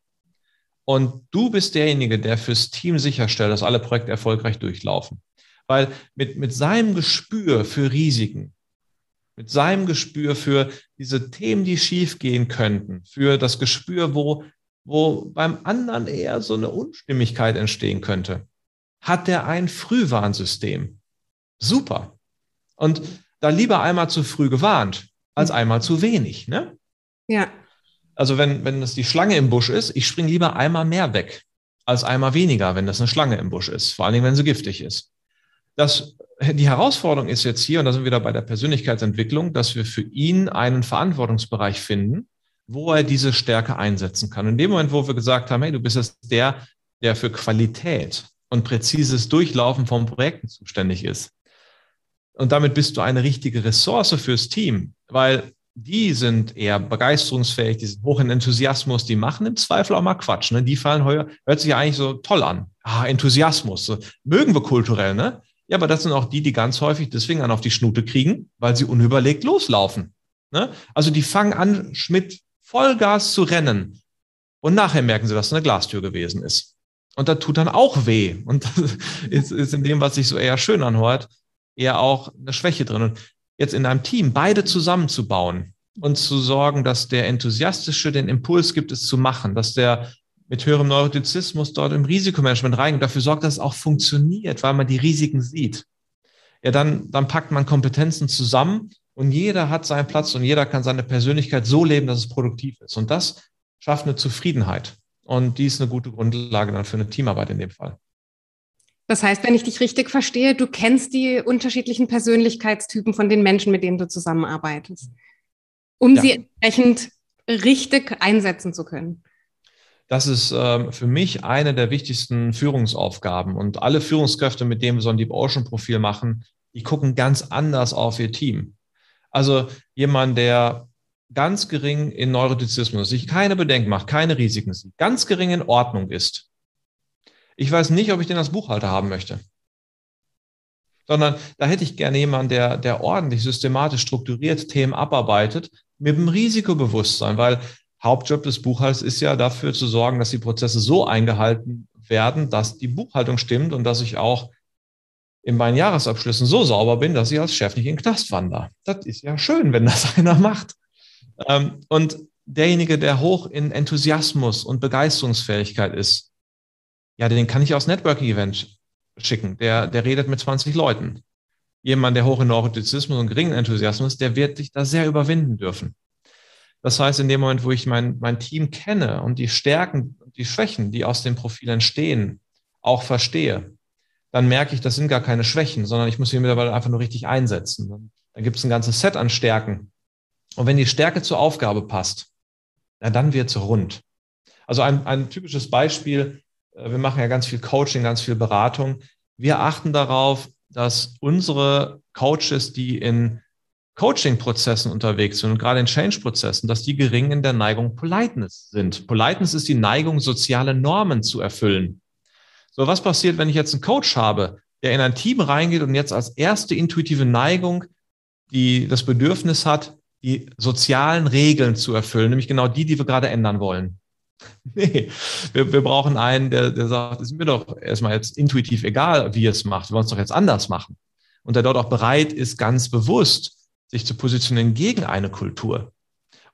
und du bist derjenige, der fürs Team sicherstellt, dass alle Projekte erfolgreich durchlaufen. Weil mit, mit seinem Gespür für Risiken, mit seinem Gespür für diese Themen, die schiefgehen könnten, für das Gespür, wo, wo beim anderen eher so eine Unstimmigkeit entstehen könnte, hat er ein Frühwarnsystem. Super. Und da lieber einmal zu früh gewarnt, als mhm. einmal zu wenig, ne? Ja. Also wenn, wenn es die Schlange im Busch ist, ich springe lieber einmal mehr weg, als einmal weniger, wenn das eine Schlange im Busch ist, vor allen Dingen, wenn sie giftig ist. Das die Herausforderung ist jetzt hier, und da sind wir wieder bei der Persönlichkeitsentwicklung, dass wir für ihn einen Verantwortungsbereich finden, wo er diese Stärke einsetzen kann. In dem Moment, wo wir gesagt haben, hey, du bist jetzt der, der für Qualität und präzises Durchlaufen von Projekten zuständig ist. Und damit bist du eine richtige Ressource fürs Team, weil die sind eher begeisterungsfähig, die sind hoch in Enthusiasmus, die machen im Zweifel auch mal Quatsch. Ne? Die fallen heuer, hört sich ja eigentlich so toll an. Ah, Enthusiasmus, so, mögen wir kulturell, ne? Ja, aber das sind auch die, die ganz häufig deswegen an auf die Schnute kriegen, weil sie unüberlegt loslaufen. Ne? Also die fangen an, mit Vollgas zu rennen. Und nachher merken sie, dass es eine Glastür gewesen ist. Und das tut dann auch weh. Und das <laughs> ist, ist in dem, was sich so eher schön anhört, eher auch eine Schwäche drin. Und jetzt in einem Team beide zusammenzubauen und zu sorgen, dass der Enthusiastische den Impuls gibt, es zu machen, dass der mit höherem Neurotizismus dort im Risikomanagement rein und dafür sorgt, dass es auch funktioniert, weil man die Risiken sieht. Ja, dann, dann packt man Kompetenzen zusammen und jeder hat seinen Platz und jeder kann seine Persönlichkeit so leben, dass es produktiv ist. Und das schafft eine Zufriedenheit. Und die ist eine gute Grundlage dann für eine Teamarbeit in dem Fall. Das heißt, wenn ich dich richtig verstehe, du kennst die unterschiedlichen Persönlichkeitstypen von den Menschen, mit denen du zusammenarbeitest, um ja. sie entsprechend richtig einsetzen zu können. Das ist ähm, für mich eine der wichtigsten Führungsaufgaben. Und alle Führungskräfte, mit denen wir so ein Deep Ocean Profil machen, die gucken ganz anders auf ihr Team. Also jemand, der ganz gering in Neurotizismus, sich keine Bedenken macht, keine Risiken sieht, ganz gering in Ordnung ist, ich weiß nicht, ob ich den als Buchhalter haben möchte. Sondern da hätte ich gerne jemanden, der, der ordentlich, systematisch, strukturiert Themen abarbeitet, mit dem Risikobewusstsein, weil Hauptjob des Buchhalters ist ja dafür zu sorgen, dass die Prozesse so eingehalten werden, dass die Buchhaltung stimmt und dass ich auch in meinen Jahresabschlüssen so sauber bin, dass ich als Chef nicht in den Knast wandere. Das ist ja schön, wenn das <laughs> einer macht. Ähm, und derjenige, der hoch in Enthusiasmus und Begeisterungsfähigkeit ist, ja, den kann ich aufs Networking-Event schicken. Der, der redet mit 20 Leuten. Jemand, der hoch in Neurotizismus und geringen Enthusiasmus, der wird sich da sehr überwinden dürfen. Das heißt, in dem Moment, wo ich mein, mein Team kenne und die Stärken die Schwächen, die aus dem Profil entstehen, auch verstehe, dann merke ich, das sind gar keine Schwächen, sondern ich muss sie mittlerweile einfach nur richtig einsetzen. Dann gibt es ein ganzes Set an Stärken. Und wenn die Stärke zur Aufgabe passt, na, dann wird es rund. Also ein, ein typisches Beispiel, äh, wir machen ja ganz viel Coaching, ganz viel Beratung. Wir achten darauf, dass unsere Coaches, die in Coaching-Prozessen unterwegs sind und gerade in Change-Prozessen, dass die gering in der Neigung Politeness sind. Politeness ist die Neigung, soziale Normen zu erfüllen. So, was passiert, wenn ich jetzt einen Coach habe, der in ein Team reingeht und jetzt als erste intuitive Neigung die das Bedürfnis hat, die sozialen Regeln zu erfüllen, nämlich genau die, die wir gerade ändern wollen. <laughs> Nee, wir, wir brauchen einen, der, der sagt, es ist mir doch erstmal jetzt intuitiv egal, wie ihr es macht. Wir wollen es doch jetzt anders machen. Und der dort auch bereit ist, ganz bewusst sich zu positionieren gegen eine Kultur.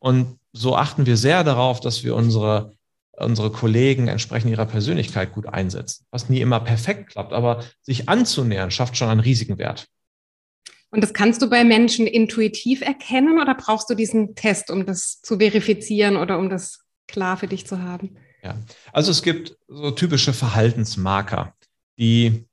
Und so achten wir sehr darauf, dass wir unsere, unsere Kollegen entsprechend ihrer Persönlichkeit gut einsetzen. Was nie immer perfekt klappt, aber sich anzunähern, schafft schon einen riesigen Wert. Und das kannst du bei Menschen intuitiv erkennen oder brauchst du diesen Test, um das zu verifizieren oder um das klar für dich zu haben? Ja, also es gibt so typische Verhaltensmarker, die,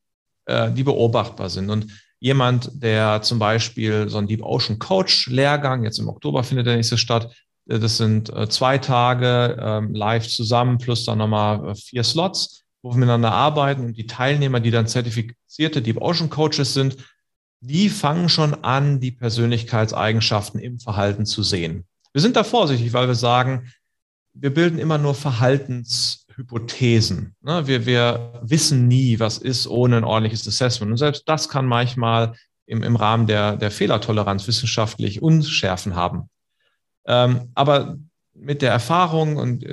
äh, die beobachtbar sind. Und jemand, der zum Beispiel so einen Deep Ocean Coach Lehrgang, jetzt im Oktober findet der nächste statt, äh, das sind äh, zwei Tage ähm, live zusammen plus dann nochmal äh, vier Slots, wo wir miteinander arbeiten und die Teilnehmer, die dann zertifizierte Deep Ocean Coaches sind, die fangen schon an, die Persönlichkeitseigenschaften im Verhalten zu sehen. Wir sind da vorsichtig, weil wir sagen, wir bilden immer nur Verhaltenshypothesen. Ne? Wir, wir wissen nie, was ist ohne ein ordentliches Assessment. Und selbst das kann manchmal im, im Rahmen der, der Fehlertoleranz wissenschaftlich Unschärfen haben. Ähm, aber mit der Erfahrung und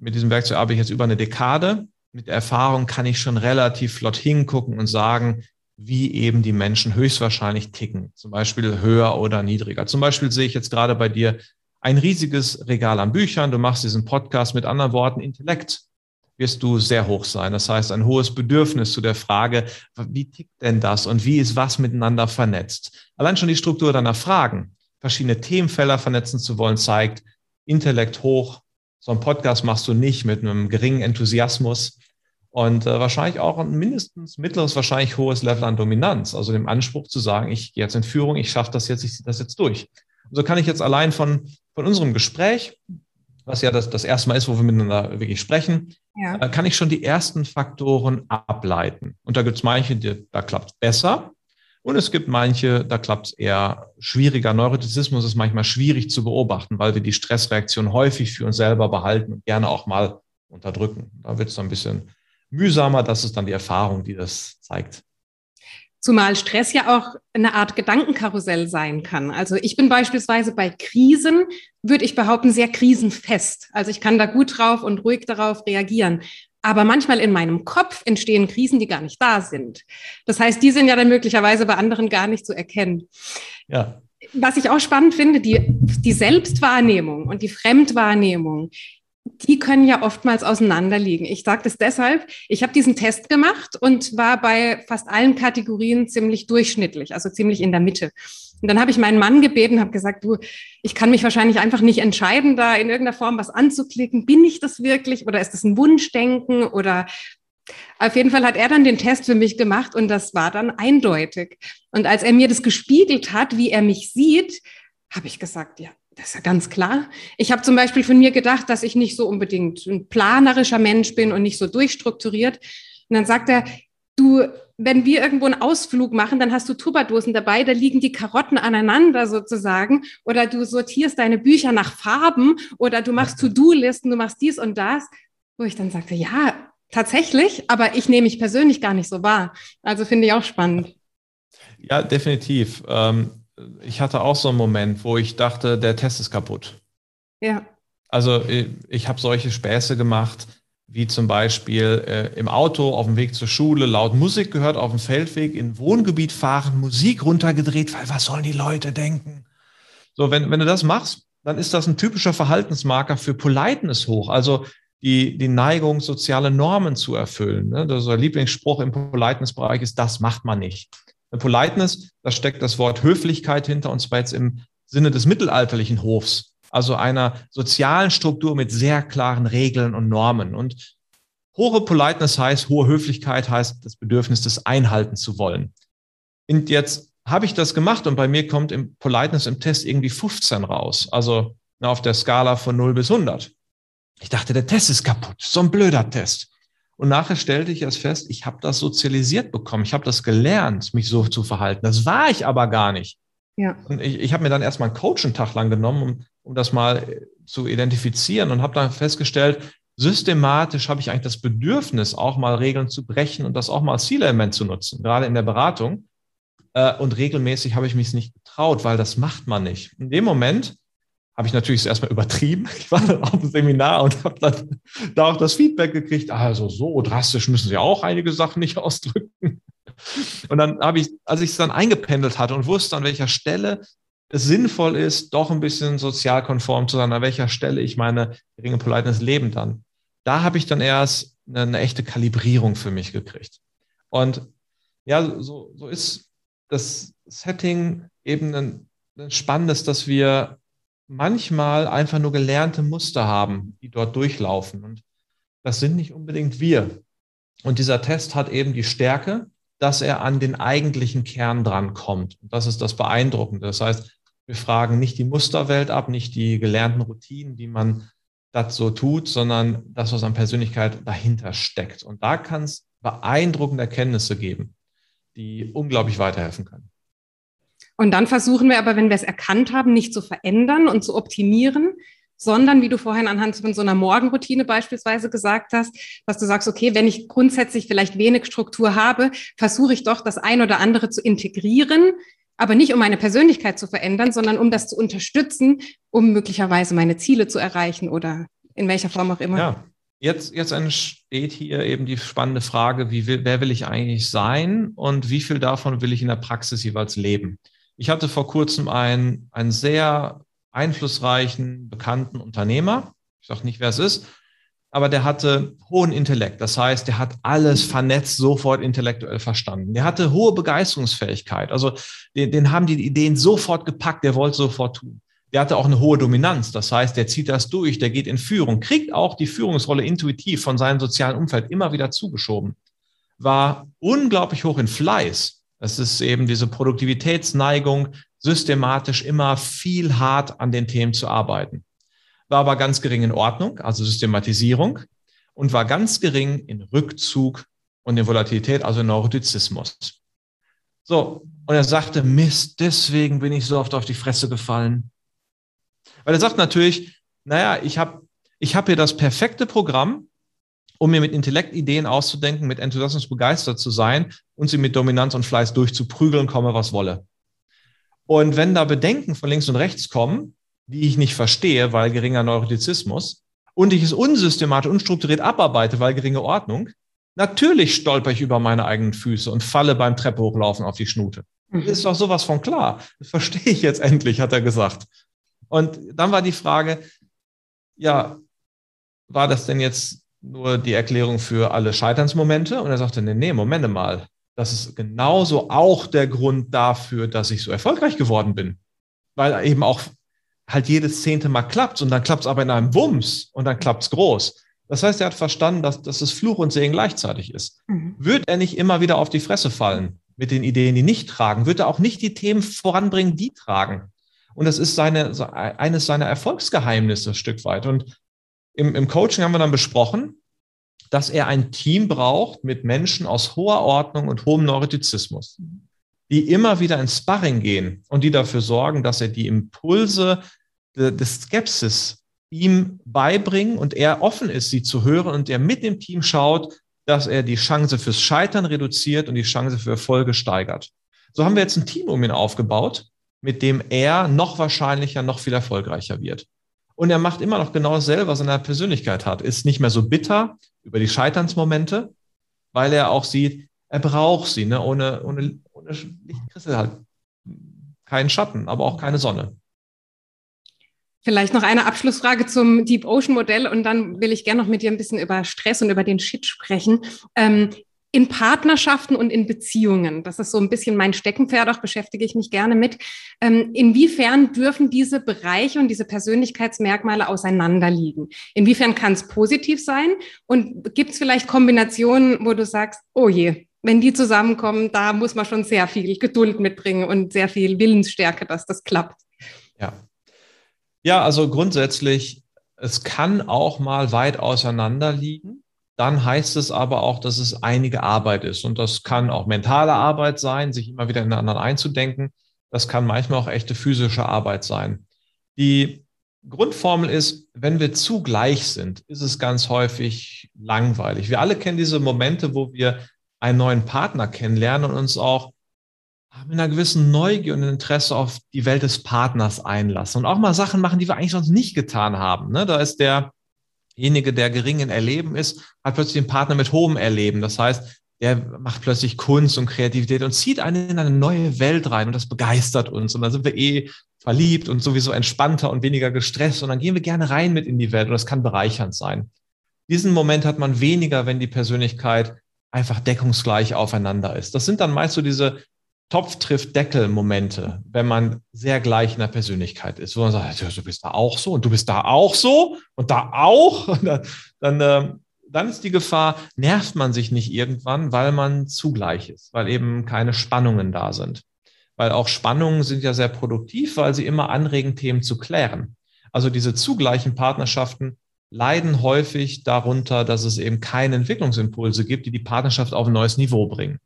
mit diesem Werkzeug arbeite ich jetzt über eine Dekade. Mit der Erfahrung kann ich schon relativ flott hingucken und sagen, wie eben die Menschen höchstwahrscheinlich ticken. Zum Beispiel höher oder niedriger. Zum Beispiel sehe ich jetzt gerade bei dir ein riesiges Regal an Büchern. Du machst diesen Podcast mit anderen Worten. Intellekt wirst du sehr hoch sein. Das heißt, ein hohes Bedürfnis zu der Frage, wie tickt denn das und wie ist was miteinander vernetzt? Allein schon die Struktur deiner Fragen, verschiedene Themenfelder vernetzen zu wollen, zeigt Intellekt hoch. So einen Podcast machst du nicht mit einem geringen Enthusiasmus und äh, wahrscheinlich auch ein mindestens mittleres, wahrscheinlich hohes Level an Dominanz, also dem Anspruch zu sagen, ich gehe jetzt in Führung, ich schaffe das jetzt, ich ziehe das jetzt durch. Und so kann ich jetzt allein von, von unserem Gespräch was ja das, das erste Mal ist, wo wir miteinander wirklich sprechen, ja. Äh, kann ich schon die ersten Faktoren ableiten. Und da gibt es manche, die, da klappt es besser. Und es gibt manche, da klappt es eher schwieriger. Neurotizismus ist manchmal schwierig zu beobachten, weil wir die Stressreaktion häufig für uns selber behalten und gerne auch mal unterdrücken. Da wird es dann ein bisschen mühsamer. Das ist dann die Erfahrung, die das zeigt. Zumal Stress ja auch eine Art Gedankenkarussell sein kann. Also ich bin beispielsweise bei Krisen, würde ich behaupten, sehr krisenfest. Also ich kann da gut drauf und ruhig darauf reagieren. Aber manchmal in meinem Kopf entstehen Krisen, die gar nicht da sind. Das heißt, die sind ja dann möglicherweise bei anderen gar nicht zu erkennen. Ja. Was ich auch spannend finde, die, die Selbstwahrnehmung und die Fremdwahrnehmung, die können ja oftmals auseinanderliegen. Ich sage das deshalb, ich habe diesen Test gemacht und war bei fast allen Kategorien ziemlich durchschnittlich, also ziemlich in der Mitte. Und dann habe ich meinen Mann gebeten, habe gesagt, du, ich kann mich wahrscheinlich einfach nicht entscheiden, da in irgendeiner Form was anzuklicken. Bin ich das wirklich oder ist das ein Wunschdenken oder auf jeden Fall hat er dann den Test für mich gemacht und das war dann eindeutig. Und als er mir das gespiegelt hat, wie er mich sieht, habe ich gesagt, ja, das ist ja ganz klar. Ich habe zum Beispiel von mir gedacht, dass ich nicht so unbedingt ein planerischer Mensch bin und nicht so durchstrukturiert. Und dann sagt er, du, wenn wir irgendwo einen Ausflug machen, dann hast du Tupperdosen dabei, da liegen die Karotten aneinander sozusagen. Oder du sortierst deine Bücher nach Farben oder du machst To-Do-Listen, du machst dies und das. Wo ich dann sagte, ja, tatsächlich, aber ich nehme mich persönlich gar nicht so wahr. Also finde ich auch spannend. Ja, definitiv. Ähm, ich hatte auch so einen Moment, wo ich dachte, der Test ist kaputt. Ja. Also ich, habe solche Späße gemacht, wie zum Beispiel äh, im Auto auf dem Weg zur Schule laut Musik gehört, auf dem Feldweg in Wohngebiet fahren, Musik runtergedreht, weil was sollen die Leute denken? So, wenn, wenn du das machst, dann ist das ein typischer Verhaltensmarker für Politeness hoch. Also die, die Neigung, soziale Normen zu erfüllen. Ne? Das ist der Lieblingsspruch im Politeness-Bereich ist, das macht man nicht. Politeness, da steckt das Wort Höflichkeit hinter, und zwar jetzt im Sinne des mittelalterlichen Hofs, also einer sozialen Struktur mit sehr klaren Regeln und Normen. Und hohe Politeness heißt, hohe Höflichkeit heißt das Bedürfnis, das einhalten zu wollen. Und jetzt habe ich das gemacht und bei mir kommt im Politeness im Test irgendwie 15 raus, also auf der Skala von 0 bis 100. Ich dachte, der Test ist kaputt, so ein blöder Test. Und nachher stellte ich erst fest, ich habe das sozialisiert bekommen. Ich habe das gelernt, mich so zu verhalten. Das war ich aber gar nicht. Ja. Und ich, ich habe mir dann erstmal einen Coach einen Tag lang genommen, um, um das mal äh, zu identifizieren und habe dann festgestellt, systematisch habe ich eigentlich das Bedürfnis, auch mal Regeln zu brechen und das auch mal als Zielelement zu nutzen, gerade in der Beratung. Äh, und regelmäßig habe ich mich nicht getraut, weil das macht man nicht. In dem Moment habe ich natürlich erstmal übertrieben. <laughs> Ich war dann auf dem Seminar und habe dann da auch das Feedback gekriegt, also so drastisch müssen Sie auch einige Sachen nicht <laughs> ausdrücken. Und dann habe ich, als ich es dann eingependelt hatte und wusste, an welcher Stelle es sinnvoll ist, doch ein bisschen sozialkonform zu sein, an welcher Stelle ich meine geringe Politeness leben dann, da habe ich dann erst eine, eine, echte Kalibrierung für mich gekriegt. Und ja, so, so ist das Setting eben ein, ein spannendes, dass wir manchmal einfach nur gelernte Muster haben, die dort durchlaufen. Und das sind nicht unbedingt wir. Und dieser Test hat eben die Stärke, dass er an den eigentlichen Kern drankommt. Und das ist das Beeindruckende. Das heißt, wir fragen nicht die Musterwelt ab, nicht die gelernten Routinen, die man das so tut, sondern das, was an Persönlichkeit dahinter steckt. Und da kann es beeindruckende Erkenntnisse geben, die unglaublich weiterhelfen können. Und dann versuchen wir aber, wenn wir es erkannt haben, nicht zu verändern und zu optimieren, sondern wie du vorhin anhand von so einer Morgenroutine beispielsweise gesagt hast, dass du sagst, okay, wenn ich grundsätzlich vielleicht wenig Struktur habe, versuche ich doch das ein oder andere zu integrieren, aber nicht um meine Persönlichkeit zu verändern, sondern um das zu unterstützen, um möglicherweise meine Ziele zu erreichen oder in welcher Form auch immer. Ja. Jetzt, jetzt entsteht hier eben die spannende Frage, wie will, wer will ich eigentlich sein und wie viel davon will ich in der Praxis jeweils leben? Ich hatte vor kurzem einen, einen sehr einflussreichen, bekannten Unternehmer. Ich sage nicht, wer es ist, aber der hatte hohen Intellekt. Das heißt, der hat alles vernetzt, sofort intellektuell verstanden. Der hatte hohe Begeisterungsfähigkeit. Also den, den haben die Ideen sofort gepackt, der wollte sofort tun. Der hatte auch eine hohe Dominanz. Das heißt, der zieht das durch, der geht in Führung, kriegt auch die Führungsrolle intuitiv von seinem sozialen Umfeld immer wieder zugeschoben. War unglaublich hoch in Fleiß es ist eben diese Produktivitätsneigung, systematisch immer viel hart an den Themen zu arbeiten. war aber ganz gering in Ordnung, also Systematisierung, und war ganz gering in Rückzug und in Volatilität, also in Neurotizismus. So, und er sagte, Mist, deswegen bin ich so oft auf die Fresse gefallen. Weil er sagt natürlich, naja, ich habe ich hab hier das perfekte Programm, um mir mit Intellekt Ideen auszudenken, mit Enthusiasmus begeistert zu sein und sie mit Dominanz und Fleiß durchzuprügeln, komme was wolle. Und wenn da Bedenken von links und rechts kommen, die ich nicht verstehe, weil geringer Neurotizismus, und ich es unsystematisch, unstrukturiert abarbeite, weil geringe Ordnung, natürlich stolper ich über meine eigenen Füße und falle beim Treppe hochlaufen auf die Schnute. Mhm. Ist doch sowas von klar. Das verstehe ich jetzt endlich, hat er gesagt. Und dann war die Frage, ja, war das denn jetzt nur die Erklärung für alle Scheiternsmomente? Und er sagte, nee, nee, Momente mal. Das ist genauso auch der Grund dafür, dass ich so erfolgreich geworden bin. Weil eben auch halt jedes zehnte Mal klappt und dann klappt es aber in einem Wumms und dann klappt es groß. Das heißt, er hat verstanden, dass, dass es Fluch und Segen gleichzeitig ist. Mhm. Wird er nicht immer wieder auf die Fresse fallen mit den Ideen, die nicht tragen, wird er auch nicht die Themen voranbringen, die tragen. Und das ist seine, eines seiner Erfolgsgeheimnisse ein Stück weit. Und im, im Coaching haben wir dann besprochen, dass er ein Team braucht mit Menschen aus hoher Ordnung und hohem Neurotizismus, die immer wieder ins Sparring gehen und die dafür sorgen, dass er die Impulse des Skepsis ihm beibringen und er offen ist, sie zu hören und er mit dem Team schaut, dass er die Chance fürs Scheitern reduziert und die Chance für Erfolge steigert. So haben wir jetzt ein Team um ihn aufgebaut, mit dem er noch wahrscheinlicher, noch viel erfolgreicher wird. Und er macht immer noch genau dasselbe, was er in der Persönlichkeit hat. Ist nicht mehr so bitter über die Scheiternsmomente, weil er auch sieht, er braucht sie. Ne? Ohne, ohne, ohne Licht kriegst du halt keinen Schatten, aber auch keine Sonne. Vielleicht noch eine Abschlussfrage zum Deep Ocean Modell und dann will ich gerne noch mit dir ein bisschen über Stress und über den Shit sprechen. Ähm, in Partnerschaften und in Beziehungen, das ist so ein bisschen mein Steckenpferd, auch beschäftige ich mich gerne mit. Ähm, inwiefern dürfen diese Bereiche und diese Persönlichkeitsmerkmale auseinanderliegen? Inwiefern kann es positiv sein? Und gibt es vielleicht Kombinationen, wo du sagst, oh je, wenn die zusammenkommen, da muss man schon sehr viel Geduld mitbringen und sehr viel Willensstärke, dass das klappt. Ja, ja, also grundsätzlich, es kann auch mal weit auseinander liegen. Dann heißt es aber auch, dass es einige Arbeit ist. Und das kann auch mentale Arbeit sein, sich immer wieder in den anderen einzudenken. Das kann manchmal auch echte physische Arbeit sein. Die Grundformel ist, wenn wir zu gleich sind, ist es ganz häufig langweilig. Wir alle kennen diese Momente, wo wir einen neuen Partner kennenlernen und uns auch mit einer gewissen Neugier und Interesse auf die Welt des Partners einlassen und auch mal Sachen machen, die wir eigentlich sonst nicht getan haben. Ne? Da ist derjenige, der gering in Erleben ist, hat plötzlich einen Partner mit hohem Erleben. Das heißt, der macht plötzlich Kunst und Kreativität und zieht einen in eine neue Welt rein und das begeistert uns. Und dann sind wir eh verliebt und sowieso entspannter und weniger gestresst und dann gehen wir gerne rein mit in die Welt und das kann bereichernd sein. Diesen Moment hat man weniger, wenn die Persönlichkeit einfach deckungsgleich aufeinander ist. Das sind dann meist so diese Topf trifft Deckel-Momente, wenn man sehr gleich in der Persönlichkeit ist, wo man sagt, du bist da auch so und du bist da auch so und da auch. <laughs> Und dann, dann, äh, dann ist die Gefahr, nervt man sich nicht irgendwann, weil man zugleich ist, weil eben keine Spannungen da sind. Weil auch Spannungen sind ja sehr produktiv, weil sie immer anregen, Themen zu klären. Also diese zugleichen Partnerschaften leiden häufig darunter, dass es eben keine Entwicklungsimpulse gibt, die die Partnerschaft auf ein neues Niveau bringen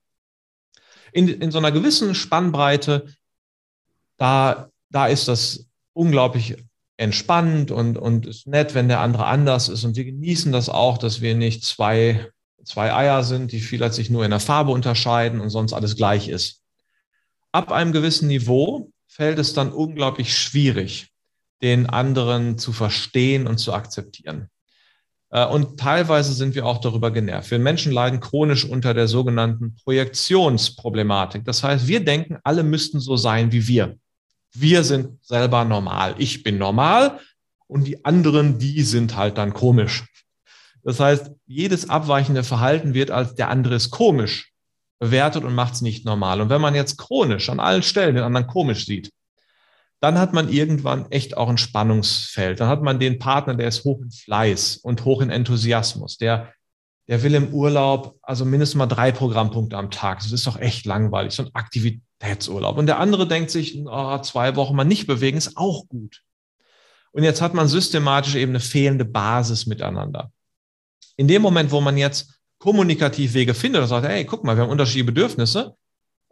in, in so einer gewissen Spannbreite, da, da ist das unglaublich entspannt und, und ist nett, wenn der andere anders ist. Und wir genießen das auch, dass wir nicht zwei, zwei Eier sind, die vielleicht sich nur in der Farbe unterscheiden und sonst alles gleich ist. Ab einem gewissen Niveau fällt es dann unglaublich schwierig, den anderen zu verstehen und zu akzeptieren. Äh, und teilweise sind wir auch darüber genervt. Wir Menschen leiden chronisch unter der sogenannten Projektionsproblematik. Das heißt, wir denken, alle müssten so sein wie wir. Wir sind selber normal. Ich bin normal und die anderen, die sind halt dann komisch. Das heißt, jedes abweichende Verhalten wird als der andere ist komisch bewertet und macht es nicht normal. Und wenn man jetzt chronisch an allen Stellen den anderen komisch sieht, dann hat man irgendwann echt auch ein Spannungsfeld. Dann hat man den Partner, der ist hoch in Fleiß und hoch in Enthusiasmus. Der, der will im Urlaub also mindestens mal drei Programmpunkte am Tag. Das ist doch echt langweilig, so ein Aktivitätsurlaub. Und der andere denkt sich, oh, zwei Wochen mal nicht bewegen, ist auch gut. Und jetzt hat man systematisch eben eine fehlende Basis miteinander. In dem Moment, wo man jetzt kommunikativ Wege findet und sagt, hey, guck mal, wir haben unterschiedliche Bedürfnisse.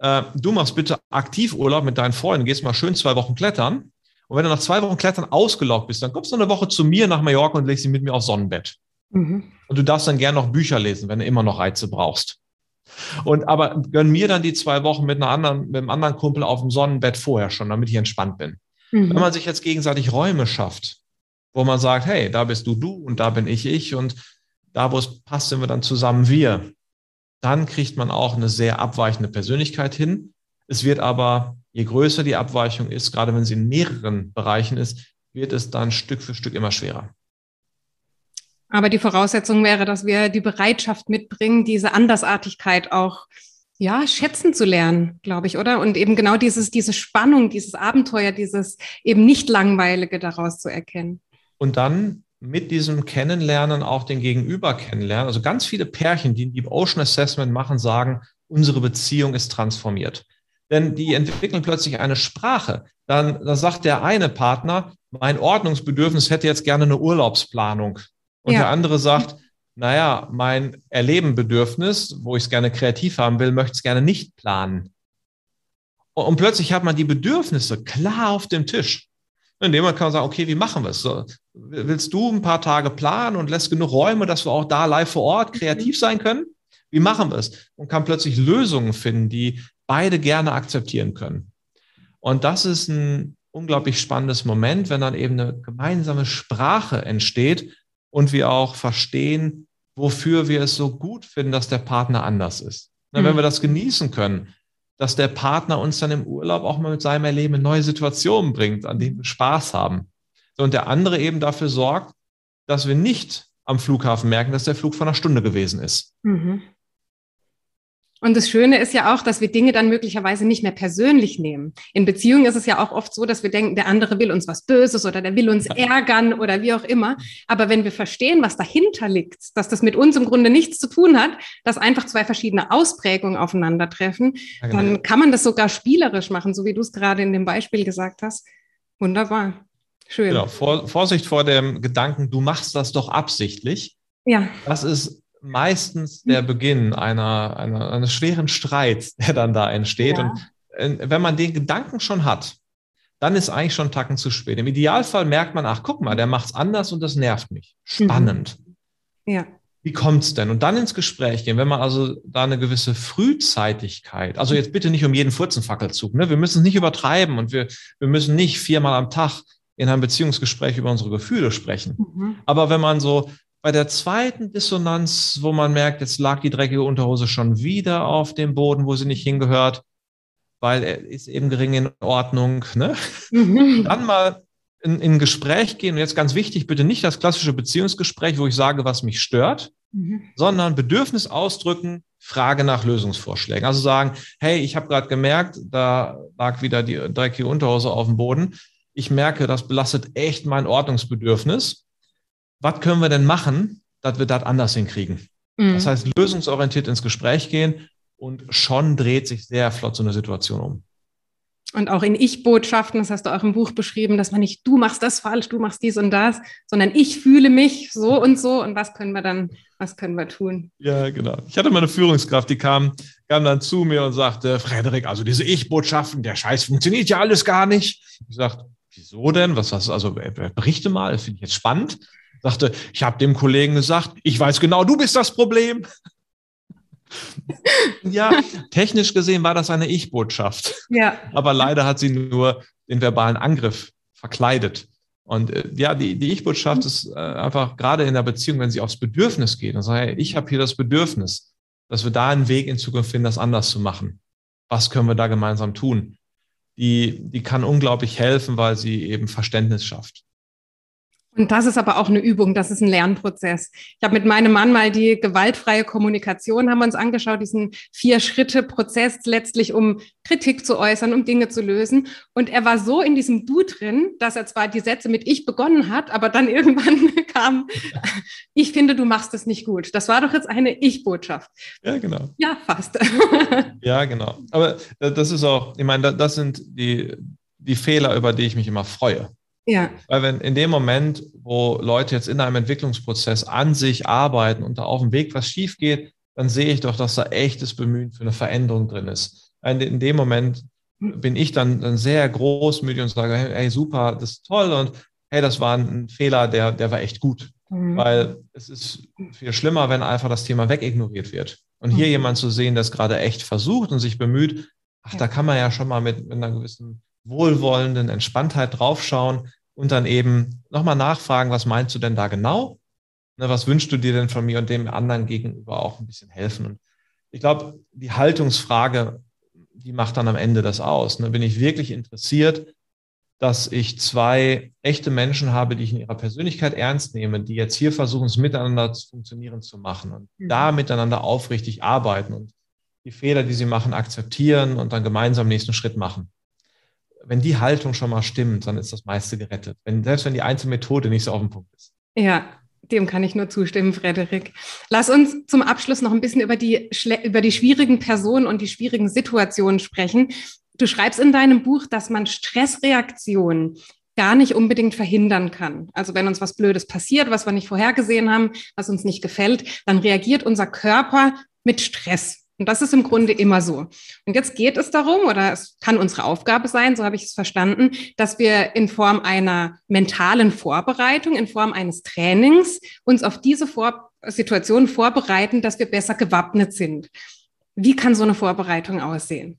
Äh, du machst bitte aktiv Urlaub mit deinen Freunden, gehst mal schön zwei Wochen klettern. Und wenn du nach zwei Wochen Klettern ausgelaugt bist, dann kommst du eine Woche zu mir nach Mallorca und legst dich mit mir aufs Sonnenbett. Mhm. Und du darfst dann gerne noch Bücher lesen, wenn du immer noch Reize brauchst. Und aber gönn mir dann die zwei Wochen mit einer anderen, mit einem anderen Kumpel auf dem Sonnenbett vorher schon, damit ich entspannt bin. Mhm. Wenn man sich jetzt gegenseitig Räume schafft, wo man sagt, hey, da bist du du und da bin ich ich und da, wo es passt, sind wir dann zusammen wir. Dann kriegt man auch eine sehr abweichende Persönlichkeit hin. Es wird aber, je größer die Abweichung ist, gerade wenn sie in mehreren Bereichen ist, wird es dann Stück für Stück immer schwerer. Aber die Voraussetzung wäre, dass wir die Bereitschaft mitbringen, diese Andersartigkeit auch ja, schätzen zu lernen, glaube ich, oder? Und eben genau dieses, diese Spannung, dieses Abenteuer, dieses eben nicht langweilige daraus zu erkennen. Und dann mit diesem Kennenlernen auch den Gegenüber kennenlernen. Also ganz viele Pärchen, die ein Deep Ocean Assessment machen, sagen, unsere Beziehung ist transformiert. Denn die entwickeln plötzlich eine Sprache. Dann, dann sagt der eine Partner, mein Ordnungsbedürfnis hätte jetzt gerne eine Urlaubsplanung. Und ja. der andere sagt, naja, mein Erlebenbedürfnis, wo ich es gerne kreativ haben will, möchte es gerne nicht planen. Und, und plötzlich hat man die Bedürfnisse klar auf dem Tisch. In dem man kann man sagen, okay, wie machen wir es? So, willst du ein paar Tage planen und lässt genug Räume, dass wir auch da live vor Ort kreativ sein können? Wie machen wir es? Und kann plötzlich Lösungen finden, die beide gerne akzeptieren können. Und das ist ein unglaublich spannendes Moment, wenn dann eben eine gemeinsame Sprache entsteht, und wir auch verstehen, wofür wir es so gut finden, dass der Partner anders ist. Na, mhm. Wenn wir das genießen können, dass der Partner uns dann im Urlaub auch mal mit seinem Erleben in neue Situationen bringt, an denen wir Spaß haben. Und der andere eben dafür sorgt, dass wir nicht am Flughafen merken, dass der Flug von einer Stunde gewesen ist. Mhm. Und das Schöne ist ja auch, dass wir Dinge dann möglicherweise nicht mehr persönlich nehmen. In Beziehungen ist es ja auch oft so, dass wir denken, der andere will uns was Böses oder der will uns ärgern oder wie auch immer. Aber wenn wir verstehen, was dahinter liegt, dass das mit uns im Grunde nichts zu tun hat, dass einfach zwei verschiedene Ausprägungen aufeinandertreffen, ja, genau. dann kann man das sogar spielerisch machen, so wie du es gerade in dem Beispiel gesagt hast. Wunderbar. Schön. Genau. Vor, Vorsicht vor dem Gedanken, du machst das doch absichtlich. Ja. Das ist meistens der Beginn einer, einer, eines schweren Streits, <laughs> der dann da entsteht. Ja. Und äh, wenn man den Gedanken schon hat, dann ist eigentlich schon Tacken zu spät. Im Idealfall merkt man, ach, guck mal, der macht es anders und das nervt mich. Spannend. Mhm. Ja. Wie kommt's denn? Und dann ins Gespräch gehen, wenn man also da eine gewisse Frühzeitigkeit, also jetzt bitte nicht um jeden Furzenfackelzug, ne? Wir müssen es nicht übertreiben und wir, wir müssen nicht viermal am Tag in einem Beziehungsgespräch über unsere Gefühle sprechen. Mhm. Aber wenn man so bei der zweiten Dissonanz, wo man merkt, jetzt lag die dreckige Unterhose schon wieder auf dem Boden, wo sie nicht hingehört, weil er ist eben gering in Ordnung, ne? Mhm. Dann mal in, in ein Gespräch gehen. Und jetzt ganz wichtig, bitte nicht das klassische Beziehungsgespräch, wo ich sage, was mich stört, mhm. sondern Bedürfnis ausdrücken, Frage nach Lösungsvorschlägen. Also sagen, hey, ich habe gerade gemerkt, da lag wieder die dreckige Unterhose auf dem Boden. Ich merke, das belastet echt mein Ordnungsbedürfnis was können wir denn machen, dass wir das anders hinkriegen? Mhm. Das heißt, lösungsorientiert ins Gespräch gehen und schon dreht sich sehr flott so eine Situation um. Und auch in Ich-Botschaften, das hast du auch im Buch beschrieben, dass man nicht, du machst das falsch, du machst dies und das, sondern ich fühle mich so und so und was können wir dann, was können wir tun? Ja, genau. Ich hatte mal eine Führungskraft, die kam, kam dann zu mir und sagte, Frederik, also diese Ich-Botschaften, der Scheiß funktioniert ja alles gar nicht. Ich sagte, wieso denn? Was, was, also berichte mal, das finde ich jetzt spannend sagte, ich habe dem Kollegen gesagt, ich weiß genau, du bist das Problem. <laughs> ja, technisch gesehen war das eine Ich-Botschaft. Ja. Aber leider hat sie nur den verbalen Angriff verkleidet. Und äh, ja, die, die Ich-Botschaft ist äh, einfach gerade in der Beziehung, wenn sie aufs Bedürfnis geht und sagt, hey, ich habe hier das Bedürfnis, dass wir da einen Weg in Zukunft finden, das anders zu machen. Was können wir da gemeinsam tun? Die, die kann unglaublich helfen, weil sie eben Verständnis schafft. Und das ist aber auch eine Übung, das ist ein Lernprozess. Ich habe mit meinem Mann mal die gewaltfreie Kommunikation haben wir uns angeschaut, diesen Vier-Schritte-Prozess letztlich, um Kritik zu äußern, um Dinge zu lösen. Und er war so in diesem Du drin, dass er zwar die Sätze mit Ich begonnen hat, aber dann <laughs> irgendwann kam, ich finde, du machst es nicht gut. Das war doch jetzt eine Ich-Botschaft. Ja, genau. Ja, fast. <laughs> ja, genau. Aber das ist auch, ich meine, das sind die, die Fehler, über die ich mich immer freue. Ja. Weil wenn in dem Moment, wo Leute jetzt in einem Entwicklungsprozess an sich arbeiten und da auf dem Weg was schief geht, dann sehe ich doch, dass da echtes Bemühen für eine Veränderung drin ist. In dem Moment bin ich dann, dann sehr großmütig und sage, hey, super, das ist toll und hey, das war ein Fehler, der, der war echt gut. Mhm. Weil es ist viel schlimmer, wenn einfach das Thema wegignoriert wird. Und hier mhm. jemand zu sehen, der es gerade echt versucht und sich bemüht, ach, ja. da kann man ja schon mal mit, mit einer gewissen wohlwollenden Entspanntheit draufschauen und dann eben nochmal nachfragen, was meinst du denn da genau? Ne, was wünschst du dir denn von mir und dem anderen gegenüber auch ein bisschen helfen? Und ich glaube, die Haltungsfrage, die macht dann am Ende das aus. Ne? Bin ich wirklich interessiert, dass ich zwei echte Menschen habe, die ich in ihrer Persönlichkeit ernst nehme, die jetzt hier versuchen, es miteinander zu funktionieren zu machen und mhm. da miteinander aufrichtig arbeiten und die Fehler, die sie machen, akzeptieren und dann gemeinsam den nächsten Schritt machen. Wenn die Haltung schon mal stimmt, dann ist das meiste gerettet. Wenn, selbst wenn die einzelne Methode nicht so auf dem Punkt ist. Ja, dem kann ich nur zustimmen, Frederik. Lass uns zum Abschluss noch ein bisschen über die, über die schwierigen Personen und die schwierigen Situationen sprechen. Du schreibst in deinem Buch, dass man Stressreaktionen gar nicht unbedingt verhindern kann. Also wenn uns was Blödes passiert, was wir nicht vorhergesehen haben, was uns nicht gefällt, dann reagiert unser Körper mit Stress. Und das ist im Grunde immer so. Und jetzt geht es darum, oder es kann unsere Aufgabe sein, so habe ich es verstanden, dass wir in Form einer mentalen Vorbereitung, in Form eines Trainings uns auf diese Vor Situation vorbereiten, dass wir besser gewappnet sind. Wie kann so eine Vorbereitung aussehen?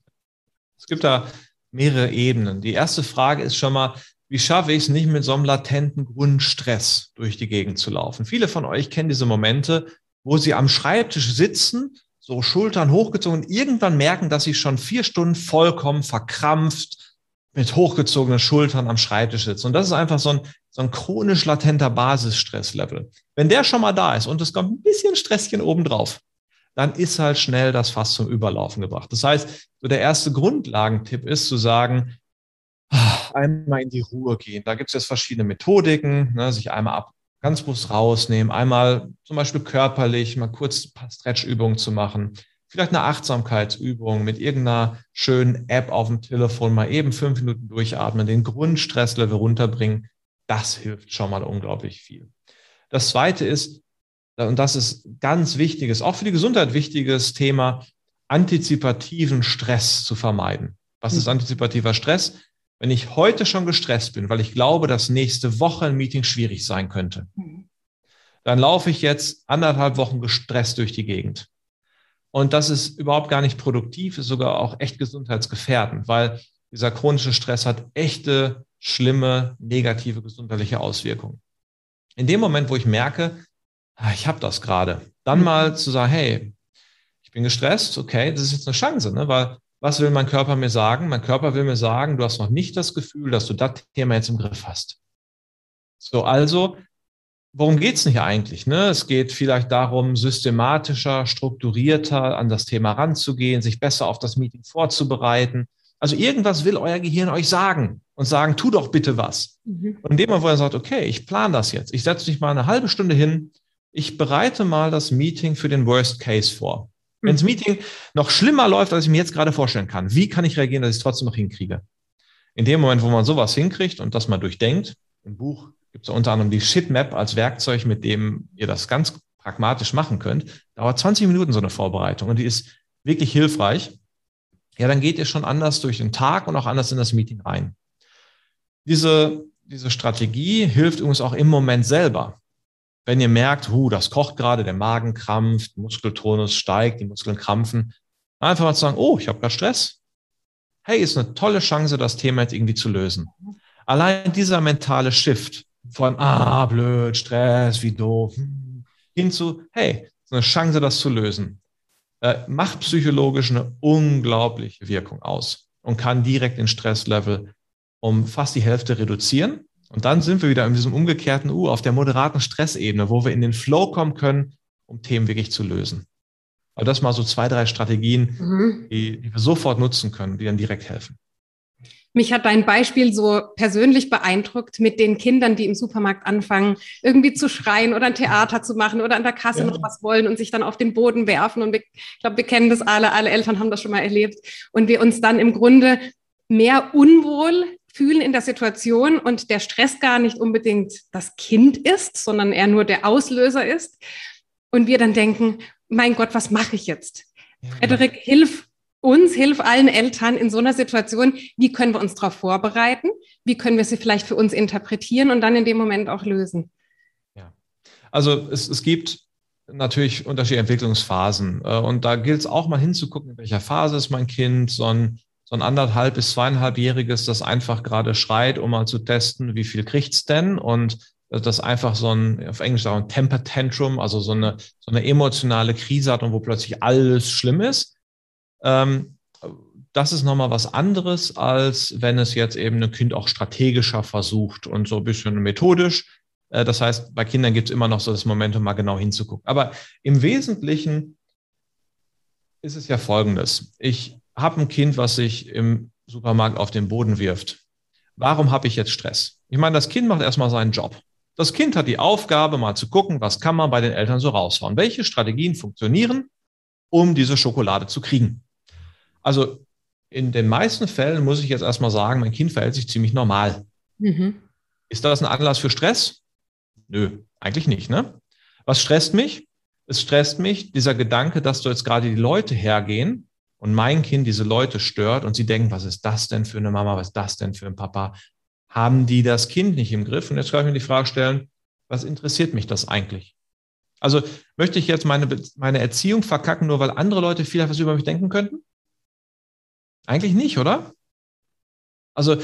Es gibt da mehrere Ebenen. Die erste Frage ist schon mal, wie schaffe ich es nicht mit so einem latenten Grundstress durch die Gegend zu laufen? Viele von euch kennen diese Momente, wo sie am Schreibtisch sitzen, so Schultern hochgezogen und irgendwann merken, dass sie schon vier Stunden vollkommen verkrampft mit hochgezogenen Schultern am Schreibtisch sitzen. Und das ist einfach so ein, so ein chronisch latenter Basisstresslevel. Wenn der schon mal da ist und es kommt ein bisschen Stresschen obendrauf, dann ist halt schnell das Fass zum Überlaufen gebracht. Das heißt, so der erste Grundlagentipp ist zu sagen, ah, einmal in die Ruhe gehen. Da gibt es jetzt verschiedene Methodiken, ne, sich einmal ab, ganz bewusst rausnehmen, einmal zum Beispiel körperlich mal kurz ein paar Stretchübungen zu machen, vielleicht eine Achtsamkeitsübung mit irgendeiner schönen App auf dem Telefon, mal eben fünf Minuten durchatmen, den Grundstresslevel runterbringen. Das hilft schon mal unglaublich viel. Das zweite ist, und das ist ganz wichtiges, auch für die Gesundheit wichtiges Thema, antizipativen Stress zu vermeiden. Was ist hm. antizipativer Stress? Wenn ich heute schon gestresst bin, weil ich glaube, dass nächste Woche ein Meeting schwierig sein könnte, hm. dann laufe ich jetzt anderthalb Wochen gestresst durch die Gegend. Und das ist überhaupt gar nicht produktiv, ist sogar auch echt gesundheitsgefährdend, weil dieser chronische Stress hat echte, schlimme, negative gesundheitliche Auswirkungen. In dem Moment, wo ich merke, Ah, ich habe das gerade. Dann mhm. mal zu sagen, hey, ich bin gestresst, okay, das ist jetzt eine Chance, ne? weil was will mein Körper mir sagen? Mein Körper will mir sagen, du hast noch nicht das Gefühl, dass du das Thema jetzt im Griff hast. So, also, worum geht's nicht eigentlich? Ne? Es geht vielleicht darum, systematischer, strukturierter an das Thema ranzugehen, sich besser auf das Meeting vorzubereiten. Also irgendwas will euer Gehirn euch sagen und sagen, tu doch bitte was. Mhm. Und indem man vorher sagt, okay, ich plane das jetzt. Ich setze mich mal eine halbe Stunde hin, ich bereite mal das Meeting für den Worst Case vor. Wenn das. Meeting noch schlimmer läuft, als ich mir jetzt gerade vorstellen kann, wie kann ich reagieren, dass ich es trotzdem noch hinkriege? In dem Moment, wo man sowas hinkriegt und das mal durchdenkt, im Buch gibt es unter anderem die Shitmap als Werkzeug, mit dem ihr das ganz pragmatisch machen könnt, dauert 20 Minuten so eine Vorbereitung und die ist wirklich hilfreich. Ja, dann geht ihr schon anders durch den Tag und auch anders in das Meeting rein. Diese, diese Strategie hilft übrigens auch im Moment selber. Wenn ihr merkt, hu, das kocht gerade, der Magen krampft, Muskeltonus steigt, die Muskeln krampfen, einfach mal zu sagen, oh, ich habe gerade Stress. Hey, ist eine tolle Chance, das Thema jetzt irgendwie zu lösen. Allein dieser mentale Shift von, ah, blöd, Stress, wie doof, hin zu, hey, ist eine Chance, das zu lösen, äh, macht psychologisch eine unglaubliche Wirkung aus und kann direkt den Stresslevel um fast die Hälfte reduzieren und dann sind wir wieder in diesem umgekehrten U auf der moderaten Stressebene, wo wir in den Flow kommen können, um Themen wirklich zu lösen. Also das mal so zwei, drei Strategien, mhm. die, die wir sofort nutzen können, die dann direkt helfen. Mich hat dein Beispiel so persönlich beeindruckt mit den Kindern, die im Supermarkt anfangen, irgendwie zu schreien oder ein Theater zu machen oder an der Kasse ja. noch was wollen und sich dann auf den Boden werfen. Und wir, ich glaube, wir kennen das alle, alle Eltern haben das schon mal erlebt. Und wir uns dann im Grunde mehr unwohl fühlen in der Situation und der Stress gar nicht unbedingt das Kind ist, sondern er nur der Auslöser ist. Und wir dann denken, mein Gott, was mache ich jetzt? Ja. Frederik, hilf uns, hilf allen Eltern in so einer Situation. Wie können wir uns darauf vorbereiten? Wie können wir sie vielleicht für uns interpretieren und dann in dem Moment auch lösen? Ja, also es, es gibt natürlich unterschiedliche Entwicklungsphasen. Äh, und da gilt es auch mal hinzugucken, in welcher Phase ist mein Kind, so ein, so ein anderthalb bis zweieinhalbjähriges, das einfach gerade schreit, um mal zu testen, wie viel kriegt's denn? Und das einfach so ein, auf Englisch sagen, Temper Tantrum, also so eine, so eine emotionale Krise hat und wo plötzlich alles schlimm ist. Ähm, das ist nochmal was anderes, als wenn es jetzt eben ein Kind auch strategischer versucht und so ein bisschen methodisch. Äh, das heißt, bei Kindern gibt es immer noch so das Momentum, mal genau hinzugucken. Aber im Wesentlichen ist es ja folgendes. Ich habe ein Kind, was sich im Supermarkt auf den Boden wirft. Warum habe ich jetzt Stress? Ich meine, das Kind macht erstmal seinen Job. Das Kind hat die Aufgabe, mal zu gucken, was kann man bei den Eltern so raushauen? Welche Strategien funktionieren, um diese Schokolade zu kriegen? Also in den meisten Fällen muss ich jetzt erstmal sagen, mein Kind verhält sich ziemlich normal. Mhm. Ist das ein Anlass für Stress? Nö, eigentlich nicht. Ne? Was stresst mich? Es stresst mich dieser Gedanke, dass du jetzt gerade die Leute hergehen und mein Kind diese Leute stört und sie denken, was ist das denn für eine Mama, was ist das denn für ein Papa? Haben die das Kind nicht im Griff? Und jetzt kann ich mir die Frage stellen, was interessiert mich das eigentlich? Also möchte ich jetzt meine, meine Erziehung verkacken, nur weil andere Leute vielleicht was über mich denken könnten? Eigentlich nicht, oder? Also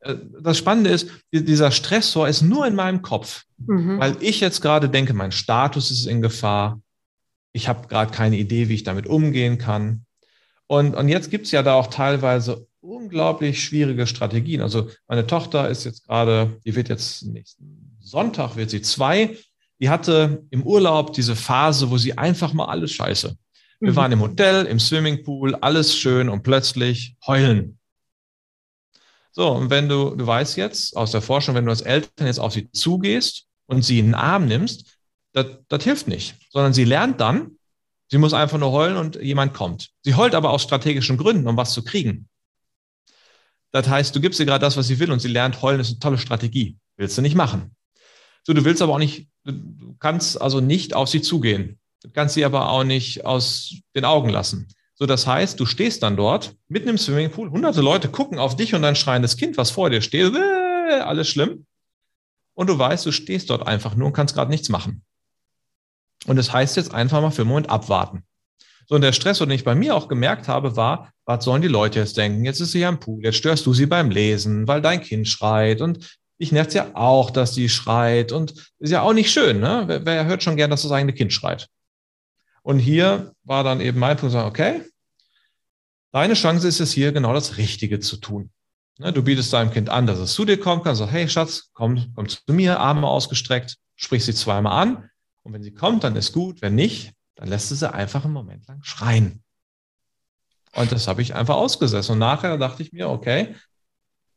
äh, das Spannende ist, dieser Stressor ist nur in meinem Kopf, mhm. weil ich jetzt gerade denke, mein Status ist in Gefahr. Ich habe gerade keine Idee, wie ich damit umgehen kann. Und, und jetzt gibt es ja da auch teilweise unglaublich schwierige Strategien. Also meine Tochter ist jetzt gerade, die wird jetzt nächsten Sonntag, wird sie zwei. Die hatte im Urlaub diese Phase, wo sie einfach mal alles scheiße. Wir mhm. waren im Hotel, im Swimmingpool, alles schön und plötzlich heulen so, und wenn du, du weißt jetzt aus der Forschung, wenn du als Eltern jetzt auf sie zugehst und sie in den Arm nimmst, das, das hilft nicht, sondern sie lernt dann, sie muss einfach nur heulen und jemand kommt. Sie heult aber aus strategischen Gründen, um was zu kriegen. Das heißt, du gibst ihr gerade das, was sie will und sie lernt, heulen ist eine tolle Strategie. Willst du nicht machen. So, du willst aber auch nicht, du kannst also nicht auf sie zugehen. Du kannst sie aber auch nicht aus den Augen lassen. So, das heißt, du stehst dann dort mitten im Swimmingpool, hunderte Leute gucken auf dich und dein schreiendes Kind, was vor dir steht, äh, alles schlimm. Und du weißt, du stehst dort einfach nur und kannst gerade nichts machen. Und das heißt jetzt einfach mal für einen Moment abwarten. So, und der Stress, den ich bei mir auch gemerkt habe, war, was sollen die Leute jetzt denken? Jetzt ist sie ja im Pool, jetzt störst du sie beim Lesen, weil dein Kind schreit und ich nervt ja auch, dass sie schreit und ist ja auch nicht schön, ne? Wer, wer hört schon gern, dass das eigene Kind schreit? Und hier war dann eben mein Punkt, okay, deine Chance ist es hier genau das Richtige zu tun. Ne, du bietest deinem Kind an, dass es zu dir kommen kann, sagst, hey Schatz, komm, komm zu mir, Arme ausgestreckt, sprich sie zweimal an. Und wenn sie kommt, dann ist gut. Wenn nicht, dann lässt du sie einfach einen Moment lang schreien. Und das habe ich einfach ausgesessen. Und nachher dachte ich mir, okay,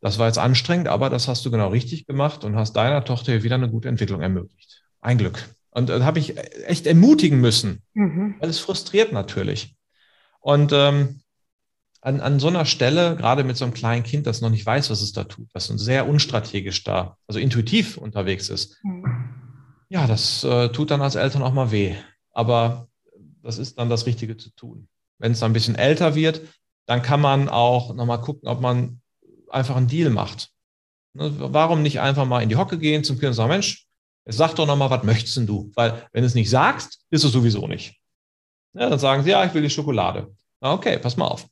das war jetzt anstrengend, aber das hast du genau richtig gemacht und hast deiner Tochter wieder eine gute Entwicklung ermöglicht. Ein Glück. Und da habe ich echt ermutigen müssen, mhm. weil es frustriert natürlich. Und ähm, an, an so einer Stelle, gerade mit so einem kleinen Kind, das noch nicht weiß, was es da tut, das sehr unstrategisch da, also intuitiv unterwegs ist, mhm. Ja, das äh, tut dann als Eltern auch mal weh. Aber das ist dann das Richtige zu tun. Wenn es dann ein bisschen älter wird, dann kann man auch nochmal gucken, ob man einfach einen Deal macht. Ne, warum nicht einfach mal in die Hocke gehen zum Kind und sagen, Mensch, Jetzt sag doch nochmal, was möchtest denn du? Weil wenn du es nicht sagst, bist du sowieso nicht. Ja, dann sagen sie, ja, ich will die Schokolade. Na, okay, pass mal auf.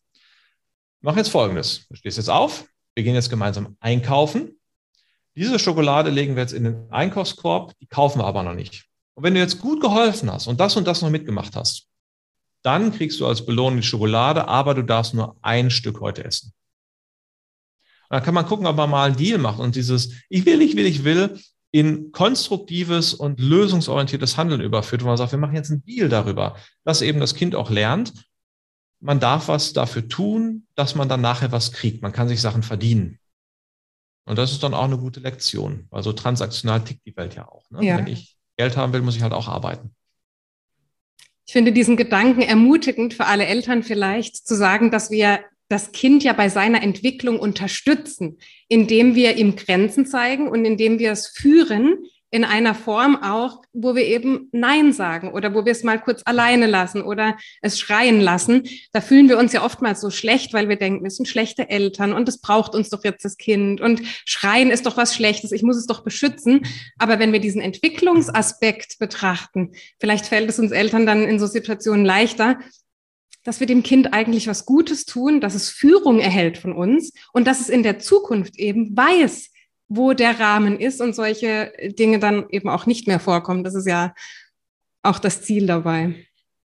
Mach jetzt folgendes. Du stehst jetzt auf, wir gehen jetzt gemeinsam einkaufen. Diese Schokolade legen wir jetzt in den Einkaufskorb, die kaufen wir aber noch nicht. Und wenn du jetzt gut geholfen hast und das und das noch mitgemacht hast, dann kriegst du als Belohnung die Schokolade, aber du darfst nur ein Stück heute essen. Und dann kann man gucken, ob man mal einen Deal macht und dieses Ich will, ich will, ich will, in konstruktives und lösungsorientiertes Handeln überführt, wo man sagt, wir machen jetzt einen Deal darüber, dass eben das Kind auch lernt, man darf was dafür tun, dass man dann nachher was kriegt. Man kann sich Sachen verdienen. Und das ist dann auch eine gute Lektion, weil so transaktional tickt die Welt ja auch. Ne? Ja. Wenn ich Geld haben will, muss ich halt auch arbeiten. Ich finde diesen Gedanken ermutigend für alle Eltern vielleicht zu sagen, dass wir das Kind ja bei seiner Entwicklung unterstützen, indem wir ihm Grenzen zeigen und indem wir es führen in einer Form auch, wo wir eben Nein sagen oder wo wir es mal kurz alleine lassen oder es schreien lassen. Da fühlen wir uns ja oftmals so schlecht, weil wir denken, wir sind schlechte Eltern und es braucht uns doch jetzt das Kind und schreien ist doch was Schlechtes, ich muss es doch beschützen. Aber wenn wir diesen Entwicklungsaspekt betrachten, vielleicht fällt es uns Eltern dann in so Situationen leichter, dass wir dem Kind eigentlich was Gutes tun, dass es Führung erhält von uns und dass es in der Zukunft eben weiß, wo der Rahmen ist und solche Dinge dann eben auch nicht mehr vorkommen. Das ist ja auch das Ziel dabei.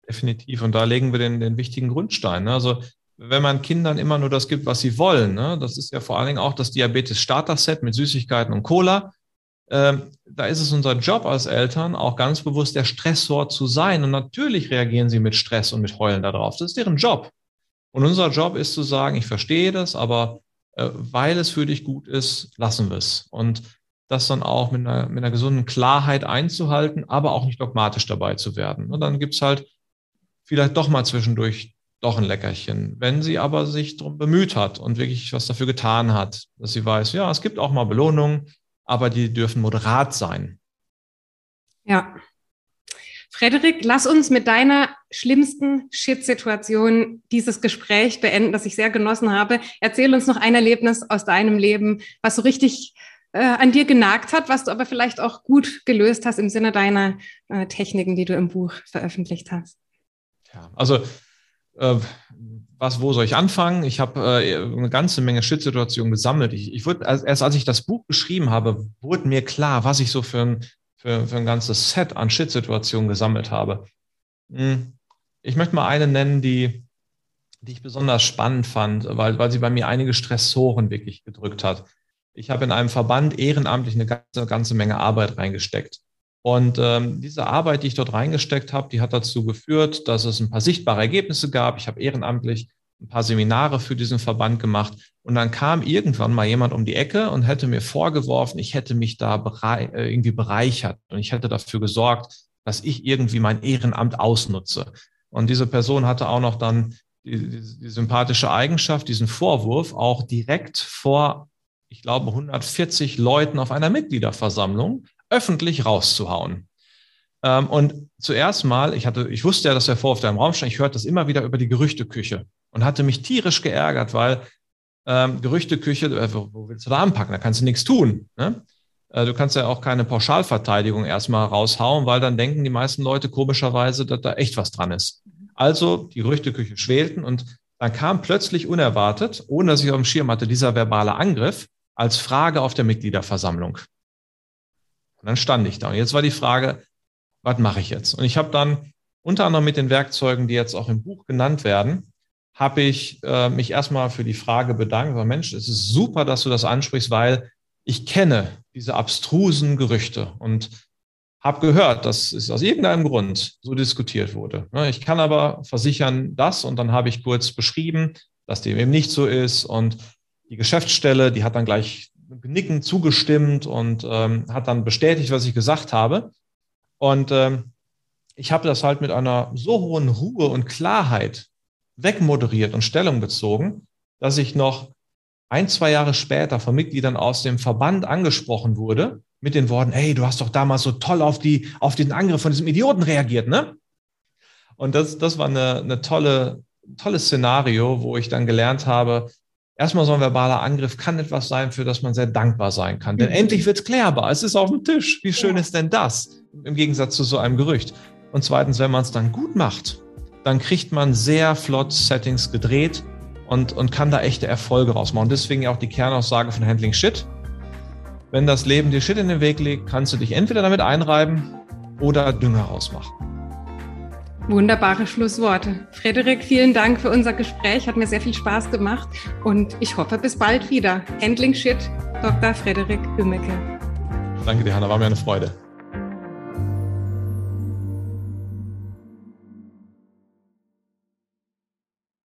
Definitiv. Und da legen wir den, den wichtigen Grundstein. Ne? Also wenn man Kindern immer nur das gibt, was sie wollen, ne? das ist ja vor allen Dingen auch das Diabetes-Starter-Set mit Süßigkeiten und Cola. Ähm, da ist es unser Job als Eltern, auch ganz bewusst der Stressor zu sein. Und natürlich reagieren sie mit Stress und mit Heulen darauf. Das ist deren Job. Und unser Job ist zu sagen, ich verstehe das, aber weil es für dich gut ist, lassen wir es. Und das dann auch mit einer, mit einer gesunden Klarheit einzuhalten, aber auch nicht dogmatisch dabei zu werden. Und dann gibt's halt vielleicht doch mal zwischendurch doch ein Leckerchen. Wenn sie aber sich darum bemüht hat und wirklich was dafür getan hat, dass sie weiß, ja, es gibt auch mal Belohnungen, aber die dürfen moderat sein. Ja, Frederik, lass uns mit deiner schlimmsten Shit-Situation dieses Gespräch beenden, das ich sehr genossen habe. Erzähl uns noch ein Erlebnis aus deinem Leben, was so richtig äh, an dir genagt hat, was du aber vielleicht auch gut gelöst hast im Sinne deiner äh, Techniken, die du im Buch veröffentlicht hast. Ja, also äh, was, wo soll ich anfangen? Ich habe äh, eine ganze Menge Shit-Situationen gesammelt. Ich, ich wurde, erst als ich das Buch geschrieben habe, wurde mir klar, was ich so für ein für, für ein ganzes Set an Shit-Situationen gesammelt habe. Hm. Ich möchte mal eine nennen, die, die ich besonders spannend fand, weil, weil sie bei mir einige Stressoren wirklich gedrückt hat. Ich habe in einem Verband ehrenamtlich eine ganze, ganze Menge Arbeit reingesteckt. Und ähm, diese Arbeit, die ich dort reingesteckt habe, die hat dazu geführt, dass es ein paar sichtbare Ergebnisse gab. Ich habe ehrenamtlich ein paar Seminare für diesen Verband gemacht. Und dann kam irgendwann mal jemand um die Ecke und hätte mir vorgeworfen, ich hätte mich da berei äh, irgendwie bereichert und ich hätte dafür gesorgt, dass ich irgendwie mein Ehrenamt ausnutze. Und diese Person hatte auch noch dann die, die, die sympathische Eigenschaft, diesen Vorwurf auch direkt vor, ich glaube, 140 Leuten auf einer Mitgliederversammlung öffentlich rauszuhauen. Ähm, und zuerst mal, ich hatte, ich wusste ja, dass der Vorwurf da im Raum stand, ich hörte das immer wieder über die Gerüchteküche und hatte mich tierisch geärgert, weil ähm, Gerüchteküche, äh, wo, willst du da anpacken? Da kannst du nichts tun. Ne? Äh, du kannst ja auch keine Pauschalverteidigung erstmal raushauen, weil dann denken die meisten Leute komischerweise, dass da echt was dran ist. Also die Gerüchteküche schwelten und dann kam plötzlich unerwartet, ohne dass ich auf dem Schirm hatte, dieser verbale Angriff als Frage auf der Mitgliederversammlung. Und dann stand ich da. Und jetzt war die Frage, was mache ich jetzt? Und ich habe dann unter anderem mit den Werkzeugen, die jetzt auch im Buch genannt werden, habe ich äh, mich erstmal für die Frage bedankt. Aber Mensch, es ist super, dass du das ansprichst, weil ich kenne diese abstrusen Gerüchte und habe gehört, dass es aus irgendeinem Grund so diskutiert wurde. Ne, ich kann aber versichern, das und dann habe ich kurz beschrieben, dass dem eben nicht so ist und die Geschäftsstelle, die hat dann gleich nicken zugestimmt und ähm, hat dann bestätigt, was ich gesagt habe. Und ähm, ich habe das halt mit einer so hohen Ruhe und Klarheit wegmoderiert und Stellung bezogen, dass ich noch ein, zwei Jahre später von Mitgliedern aus dem Verband angesprochen wurde mit den Worten, hey, du hast doch damals so toll auf, die, auf den Angriff von diesem Idioten reagiert, ne? Und das, das war eine, eine tolle, tolles Szenario, wo ich dann gelernt habe, erstmal so ein verbaler Angriff kann etwas sein, für das man sehr dankbar sein kann. Denn mhm. endlich wird es klärbar. Es ist auf dem Tisch. Wie schön ja. ist denn das? Im Gegensatz zu so einem Gerücht. Und zweitens, wenn man es dann gut macht, dann kriegt man sehr flott Settings gedreht und, und kann da echte Erfolge rausmachen. Deswegen auch die Kernaussage von Handling Shit. Wenn das Leben dir Shit in den Weg legt, kannst du dich entweder damit einreiben oder Dünger rausmachen. Wunderbare Schlussworte. Frederik, vielen Dank für unser Gespräch. Hat mir sehr viel Spaß gemacht und ich hoffe bis bald wieder. Handling Shit, Dr. Frederik Hümmecke. Danke dir, Hanna. War mir eine Freude.